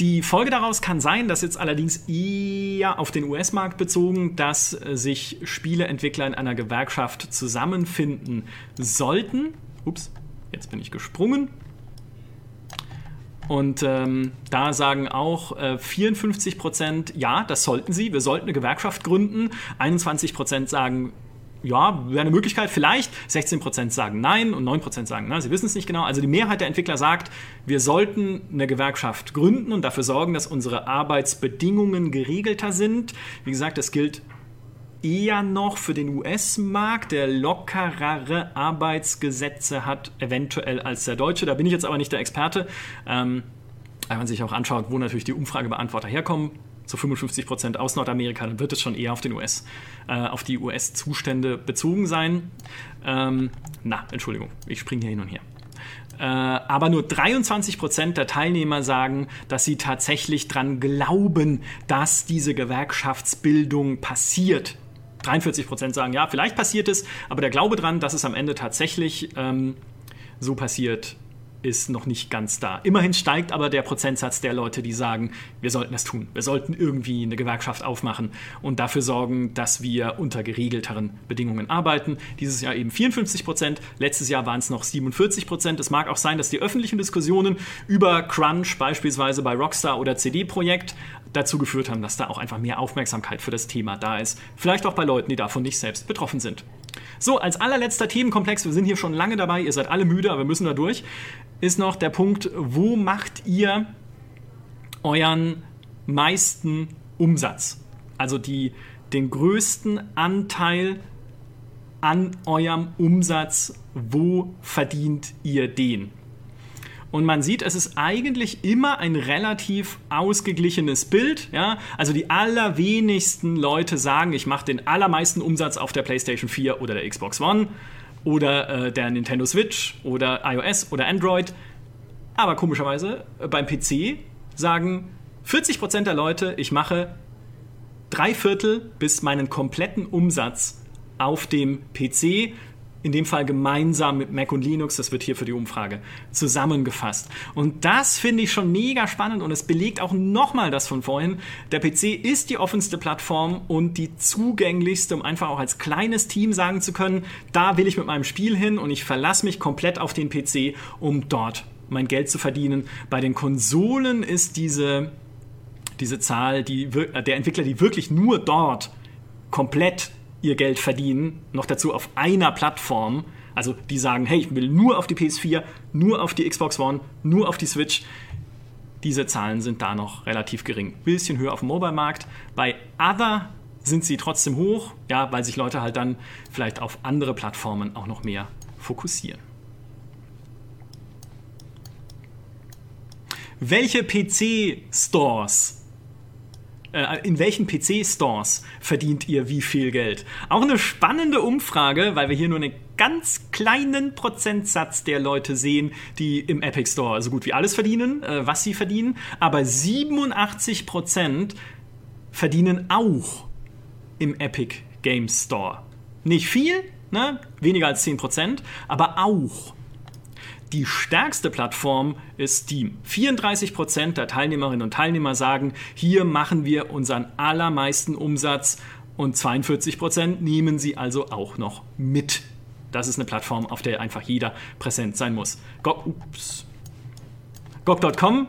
Die Folge daraus kann sein, dass jetzt allerdings eher auf den US-Markt bezogen, dass äh, sich Spieleentwickler in einer Gewerkschaft zusammenfinden sollten. Ups, jetzt bin ich gesprungen. Und ähm, da sagen auch äh, 54 Prozent, ja, das sollten sie, wir sollten eine Gewerkschaft gründen. 21 Prozent sagen, ja, wäre eine Möglichkeit, vielleicht. 16% sagen nein und 9% sagen, na, sie wissen es nicht genau. Also die Mehrheit der Entwickler sagt, wir sollten eine Gewerkschaft gründen und dafür sorgen, dass unsere Arbeitsbedingungen geregelter sind. Wie gesagt, das gilt eher noch für den US-Markt, der lockerere Arbeitsgesetze hat, eventuell als der deutsche. Da bin ich jetzt aber nicht der Experte. Ähm, wenn man sich auch anschaut, wo natürlich die Umfragebeantworter herkommen, zu 55 Prozent aus Nordamerika, dann wird es schon eher auf, den US, äh, auf die US-Zustände bezogen sein. Ähm, na, Entschuldigung, ich springe hier hin und her. Äh, aber nur 23 Prozent der Teilnehmer sagen, dass sie tatsächlich daran glauben, dass diese Gewerkschaftsbildung passiert. 43 Prozent sagen, ja, vielleicht passiert es, aber der Glaube daran, dass es am Ende tatsächlich ähm, so passiert, ist noch nicht ganz da. Immerhin steigt aber der Prozentsatz der Leute, die sagen, wir sollten das tun. Wir sollten irgendwie eine Gewerkschaft aufmachen und dafür sorgen, dass wir unter geregelteren Bedingungen arbeiten. Dieses Jahr eben 54 Prozent, letztes Jahr waren es noch 47 Prozent. Es mag auch sein, dass die öffentlichen Diskussionen über Crunch beispielsweise bei Rockstar oder CD-Projekt dazu geführt haben, dass da auch einfach mehr Aufmerksamkeit für das Thema da ist. Vielleicht auch bei Leuten, die davon nicht selbst betroffen sind. So, als allerletzter Themenkomplex, wir sind hier schon lange dabei, ihr seid alle müde, aber wir müssen da durch, ist noch der Punkt, wo macht ihr euren meisten Umsatz? Also die, den größten Anteil an eurem Umsatz, wo verdient ihr den? Und man sieht, es ist eigentlich immer ein relativ ausgeglichenes Bild. Ja? Also die allerwenigsten Leute sagen, ich mache den allermeisten Umsatz auf der PlayStation 4 oder der Xbox One oder äh, der Nintendo Switch oder iOS oder Android. Aber komischerweise äh, beim PC sagen 40% der Leute, ich mache drei Viertel bis meinen kompletten Umsatz auf dem PC in dem Fall gemeinsam mit Mac und Linux, das wird hier für die Umfrage zusammengefasst. Und das finde ich schon mega spannend und es belegt auch nochmal das von vorhin. Der PC ist die offenste Plattform und die zugänglichste, um einfach auch als kleines Team sagen zu können, da will ich mit meinem Spiel hin und ich verlasse mich komplett auf den PC, um dort mein Geld zu verdienen. Bei den Konsolen ist diese, diese Zahl die, der Entwickler, die wirklich nur dort komplett ihr Geld verdienen, noch dazu auf einer Plattform. Also die sagen, hey, ich will nur auf die PS4, nur auf die Xbox One, nur auf die Switch. Diese Zahlen sind da noch relativ gering. Bisschen höher auf dem Mobile-Markt. Bei Other sind sie trotzdem hoch, ja, weil sich Leute halt dann vielleicht auf andere Plattformen auch noch mehr fokussieren. Welche PC-Stores in welchen PC-Stores verdient ihr wie viel Geld? Auch eine spannende Umfrage, weil wir hier nur einen ganz kleinen Prozentsatz der Leute sehen, die im Epic Store so gut wie alles verdienen, äh, was sie verdienen. Aber 87 Prozent verdienen auch im Epic Games Store. Nicht viel, ne? weniger als 10 Prozent, aber auch. Die stärkste Plattform ist Steam. 34% der Teilnehmerinnen und Teilnehmer sagen, hier machen wir unseren allermeisten Umsatz und 42% nehmen sie also auch noch mit. Das ist eine Plattform, auf der einfach jeder präsent sein muss. GOG.com,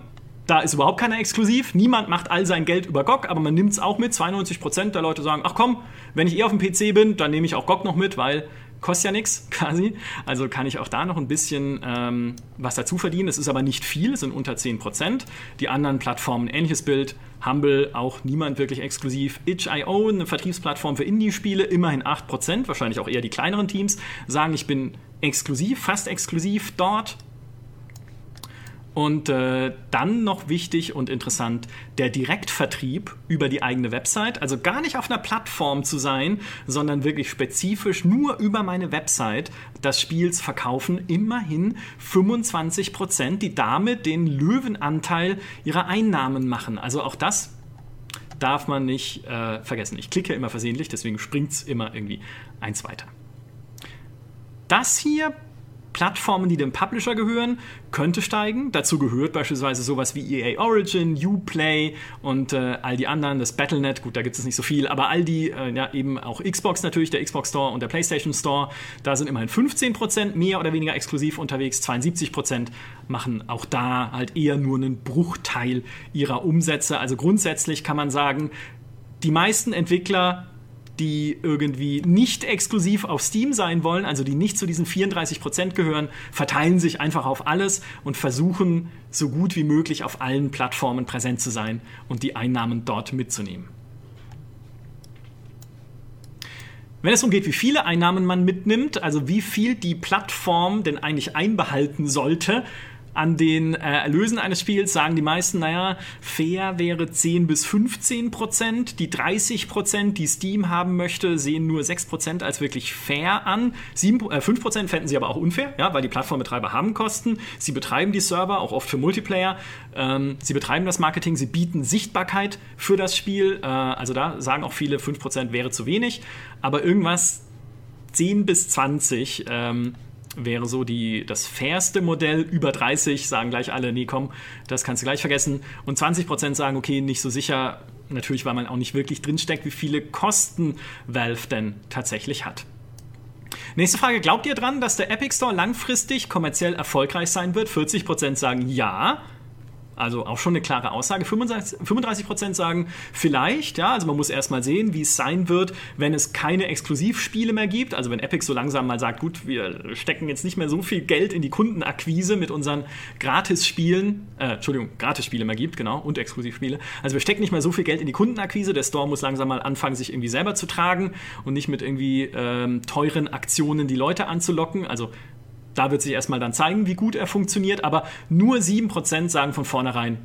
da ist überhaupt keiner exklusiv. Niemand macht all sein Geld über GOG, aber man nimmt es auch mit. 92% der Leute sagen, ach komm, wenn ich eh auf dem PC bin, dann nehme ich auch GOG noch mit, weil kostet ja nichts (laughs) quasi. Also kann ich auch da noch ein bisschen ähm, was dazu verdienen. Es ist aber nicht viel, es sind unter 10% Die anderen Plattformen, ähnliches Bild. Humble, auch niemand wirklich exklusiv. Itch.io, eine Vertriebsplattform für Indie-Spiele, immerhin 8% Wahrscheinlich auch eher die kleineren Teams sagen, ich bin exklusiv, fast exklusiv dort. Und äh, dann noch wichtig und interessant, der Direktvertrieb über die eigene Website. Also gar nicht auf einer Plattform zu sein, sondern wirklich spezifisch nur über meine Website des Spiels verkaufen. Immerhin 25 Prozent, die damit den Löwenanteil ihrer Einnahmen machen. Also auch das darf man nicht äh, vergessen. Ich klicke immer versehentlich, deswegen springt es immer irgendwie eins weiter. Das hier Plattformen, die dem Publisher gehören, könnte steigen. Dazu gehört beispielsweise sowas wie EA Origin, Uplay und äh, all die anderen, das Battle.net, gut, da gibt es nicht so viel, aber all die, äh, ja, eben auch Xbox natürlich, der Xbox Store und der PlayStation Store, da sind immerhin 15% mehr oder weniger exklusiv unterwegs, 72% machen auch da halt eher nur einen Bruchteil ihrer Umsätze. Also grundsätzlich kann man sagen, die meisten Entwickler die irgendwie nicht exklusiv auf Steam sein wollen, also die nicht zu diesen 34% gehören, verteilen sich einfach auf alles und versuchen so gut wie möglich auf allen Plattformen präsent zu sein und die Einnahmen dort mitzunehmen. Wenn es darum geht, wie viele Einnahmen man mitnimmt, also wie viel die Plattform denn eigentlich einbehalten sollte, an den äh, Erlösen eines Spiels sagen die meisten, naja, fair wäre 10 bis 15 Prozent. Die 30 Prozent, die Steam haben möchte, sehen nur 6 Prozent als wirklich fair an. 7, äh, 5 Prozent fänden sie aber auch unfair, ja, weil die Plattformbetreiber haben Kosten. Sie betreiben die Server, auch oft für Multiplayer. Ähm, sie betreiben das Marketing, sie bieten Sichtbarkeit für das Spiel. Äh, also da sagen auch viele, 5 Prozent wäre zu wenig. Aber irgendwas 10 bis 20 ähm, wäre so die, das fairste Modell. Über 30 sagen gleich alle, nee, komm, das kannst du gleich vergessen. Und 20 Prozent sagen, okay, nicht so sicher. Natürlich, weil man auch nicht wirklich drinsteckt, wie viele Kosten Valve denn tatsächlich hat. Nächste Frage. Glaubt ihr dran, dass der Epic Store langfristig kommerziell erfolgreich sein wird? 40% sagen ja. Also auch schon eine klare Aussage. 35 Prozent sagen vielleicht, ja, also man muss erstmal sehen, wie es sein wird, wenn es keine Exklusivspiele mehr gibt. Also wenn Epic so langsam mal sagt, gut, wir stecken jetzt nicht mehr so viel Geld in die Kundenakquise mit unseren Gratis-Spielen, äh, Entschuldigung, Gratis-Spiele mehr gibt, genau, und Exklusivspiele. Also wir stecken nicht mehr so viel Geld in die Kundenakquise. Der Store muss langsam mal anfangen, sich irgendwie selber zu tragen und nicht mit irgendwie ähm, teuren Aktionen die Leute anzulocken. Also da wird sich erstmal dann zeigen, wie gut er funktioniert, aber nur 7% sagen von vornherein,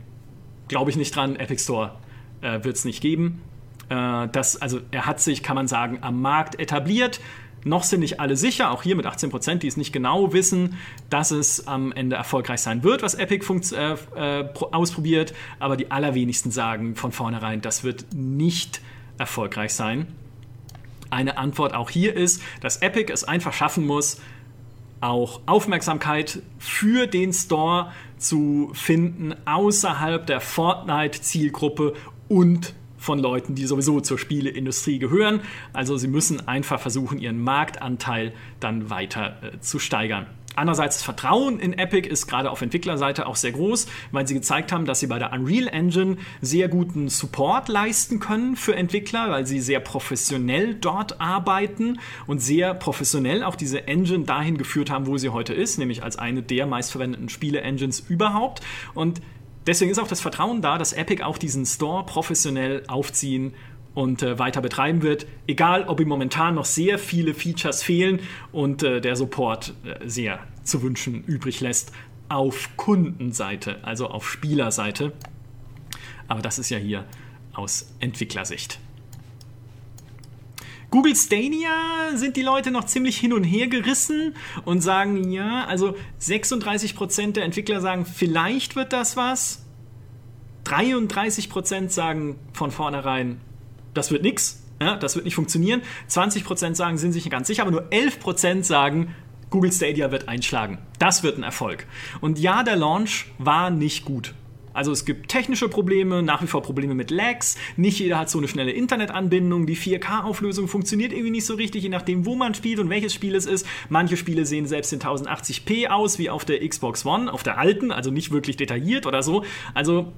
glaube ich nicht dran, Epic Store äh, wird es nicht geben. Äh, das, also er hat sich, kann man sagen, am Markt etabliert. Noch sind nicht alle sicher, auch hier mit 18%, die es nicht genau wissen, dass es am Ende erfolgreich sein wird, was Epic äh, äh, ausprobiert. Aber die allerwenigsten sagen von vornherein, das wird nicht erfolgreich sein. Eine Antwort auch hier ist, dass Epic es einfach schaffen muss, auch Aufmerksamkeit für den Store zu finden außerhalb der Fortnite-Zielgruppe und von Leuten, die sowieso zur Spieleindustrie gehören. Also sie müssen einfach versuchen, ihren Marktanteil dann weiter äh, zu steigern. Andererseits das Vertrauen in Epic ist gerade auf Entwicklerseite auch sehr groß, weil sie gezeigt haben, dass sie bei der Unreal Engine sehr guten Support leisten können für Entwickler, weil sie sehr professionell dort arbeiten und sehr professionell auch diese Engine dahin geführt haben, wo sie heute ist, nämlich als eine der meistverwendeten Spiele-Engines überhaupt. Und deswegen ist auch das Vertrauen da, dass Epic auch diesen Store professionell aufziehen und äh, weiter betreiben wird, egal ob ihm momentan noch sehr viele Features fehlen und äh, der Support äh, sehr zu wünschen übrig lässt auf Kundenseite, also auf Spielerseite. Aber das ist ja hier aus Entwicklersicht. Google Stadia sind die Leute noch ziemlich hin und her gerissen und sagen, ja, also 36% der Entwickler sagen, vielleicht wird das was. 33% sagen von vornherein, das wird nichts, ja, das wird nicht funktionieren. 20% sagen, sind sich nicht ganz sicher, aber nur 11% sagen, Google Stadia wird einschlagen. Das wird ein Erfolg. Und ja, der Launch war nicht gut. Also es gibt technische Probleme, nach wie vor Probleme mit Lags. Nicht jeder hat so eine schnelle Internetanbindung. Die 4K-Auflösung funktioniert irgendwie nicht so richtig, je nachdem, wo man spielt und welches Spiel es ist. Manche Spiele sehen selbst in 1080p aus, wie auf der Xbox One, auf der alten, also nicht wirklich detailliert oder so. Also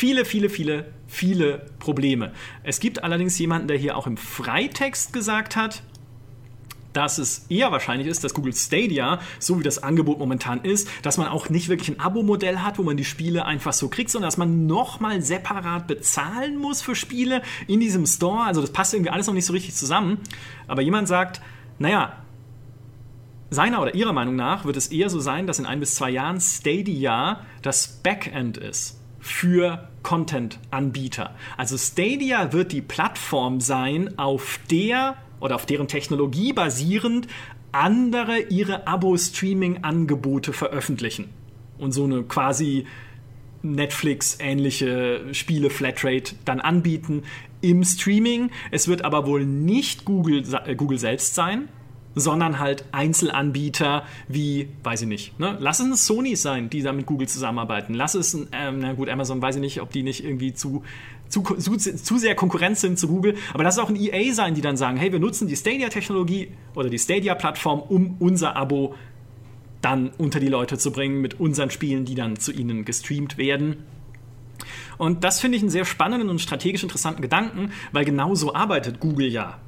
Viele, viele, viele, viele Probleme. Es gibt allerdings jemanden, der hier auch im Freitext gesagt hat, dass es eher wahrscheinlich ist, dass Google Stadia, so wie das Angebot momentan ist, dass man auch nicht wirklich ein Abo-Modell hat, wo man die Spiele einfach so kriegt, sondern dass man nochmal separat bezahlen muss für Spiele in diesem Store. Also das passt irgendwie alles noch nicht so richtig zusammen. Aber jemand sagt, naja, seiner oder ihrer Meinung nach wird es eher so sein, dass in ein bis zwei Jahren Stadia das Backend ist für Content-Anbieter. Also Stadia wird die Plattform sein, auf der oder auf deren Technologie basierend andere ihre Abo-Streaming-Angebote veröffentlichen. Und so eine quasi Netflix-ähnliche Spiele-Flatrate dann anbieten im Streaming. Es wird aber wohl nicht Google, äh, Google selbst sein, sondern halt Einzelanbieter wie, weiß ich nicht, ne? lass es ein Sony sein, die da mit Google zusammenarbeiten. Lass es ähm, na gut, Amazon weiß ich nicht, ob die nicht irgendwie zu, zu, zu, zu sehr Konkurrenz sind zu Google, aber lass es auch ein EA sein, die dann sagen, hey, wir nutzen die Stadia-Technologie oder die Stadia-Plattform, um unser Abo dann unter die Leute zu bringen mit unseren Spielen, die dann zu ihnen gestreamt werden. Und das finde ich einen sehr spannenden und strategisch interessanten Gedanken, weil genau so arbeitet Google ja.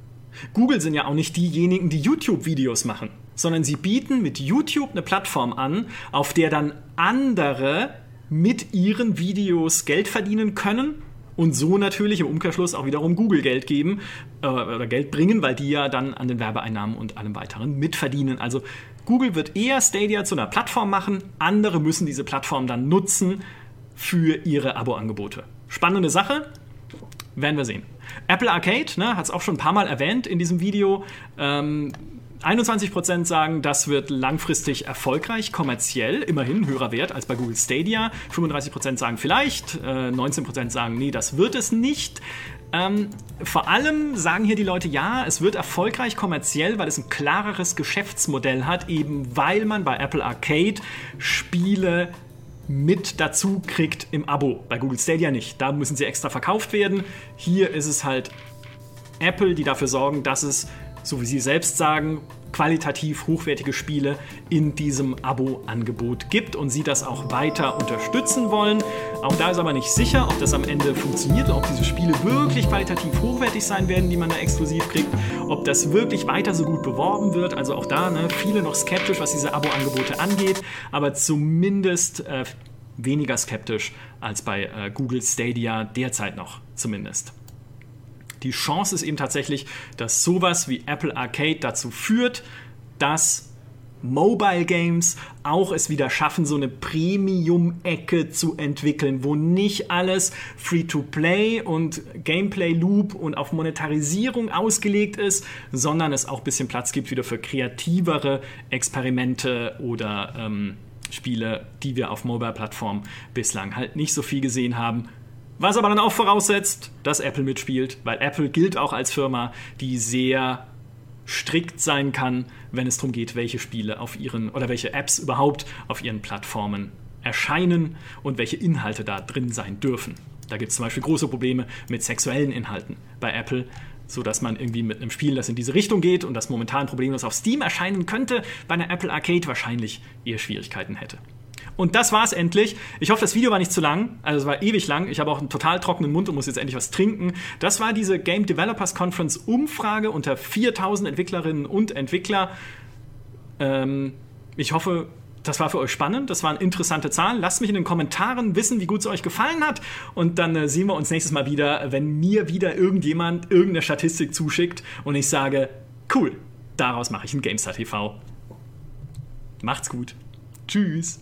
Google sind ja auch nicht diejenigen, die YouTube-Videos machen, sondern sie bieten mit YouTube eine Plattform an, auf der dann andere mit ihren Videos Geld verdienen können und so natürlich im Umkehrschluss auch wiederum Google Geld geben äh, oder Geld bringen, weil die ja dann an den Werbeeinnahmen und allem weiteren mitverdienen. Also Google wird eher Stadia zu einer Plattform machen, andere müssen diese Plattform dann nutzen für ihre Abo-Angebote. Spannende Sache, werden wir sehen. Apple Arcade ne, hat es auch schon ein paar Mal erwähnt in diesem Video. Ähm, 21% sagen, das wird langfristig erfolgreich, kommerziell, immerhin höherer Wert als bei Google Stadia. 35% sagen vielleicht, äh, 19% sagen, nee, das wird es nicht. Ähm, vor allem sagen hier die Leute, ja, es wird erfolgreich kommerziell, weil es ein klareres Geschäftsmodell hat, eben weil man bei Apple Arcade Spiele mit dazu kriegt im Abo. Bei Google Stadia nicht. Da müssen sie extra verkauft werden. Hier ist es halt Apple, die dafür sorgen, dass es, so wie sie selbst sagen, qualitativ hochwertige Spiele in diesem Abo-Angebot gibt und sie das auch weiter unterstützen wollen. Auch da ist aber nicht sicher, ob das am Ende funktioniert, ob diese Spiele wirklich qualitativ hochwertig sein werden, die man da exklusiv kriegt, ob das wirklich weiter so gut beworben wird. Also auch da ne, viele noch skeptisch, was diese Abo-Angebote angeht, aber zumindest äh, weniger skeptisch als bei äh, Google Stadia derzeit noch zumindest. Die Chance ist eben tatsächlich, dass sowas wie Apple Arcade dazu führt, dass Mobile Games auch es wieder schaffen, so eine Premium-Ecke zu entwickeln, wo nicht alles Free-to-Play und Gameplay-Loop und auf Monetarisierung ausgelegt ist, sondern es auch ein bisschen Platz gibt wieder für kreativere Experimente oder ähm, Spiele, die wir auf Mobile-Plattformen bislang halt nicht so viel gesehen haben. Was aber dann auch voraussetzt, dass Apple mitspielt, weil Apple gilt auch als Firma, die sehr strikt sein kann, wenn es darum geht, welche Spiele auf ihren oder welche Apps überhaupt auf ihren Plattformen erscheinen und welche Inhalte da drin sein dürfen. Da gibt es zum Beispiel große Probleme mit sexuellen Inhalten bei Apple, sodass man irgendwie mit einem Spiel, das in diese Richtung geht und das momentan problemlos auf Steam erscheinen könnte, bei einer Apple Arcade wahrscheinlich eher Schwierigkeiten hätte. Und das war's endlich. Ich hoffe, das Video war nicht zu lang. Also es war ewig lang. Ich habe auch einen total trockenen Mund und muss jetzt endlich was trinken. Das war diese Game Developers Conference Umfrage unter 4000 Entwicklerinnen und Entwickler. Ähm, ich hoffe, das war für euch spannend. Das waren interessante Zahlen. Lasst mich in den Kommentaren wissen, wie gut es euch gefallen hat. Und dann äh, sehen wir uns nächstes Mal wieder, wenn mir wieder irgendjemand irgendeine Statistik zuschickt und ich sage, cool, daraus mache ich ein GameStar TV. Macht's gut. Tschüss.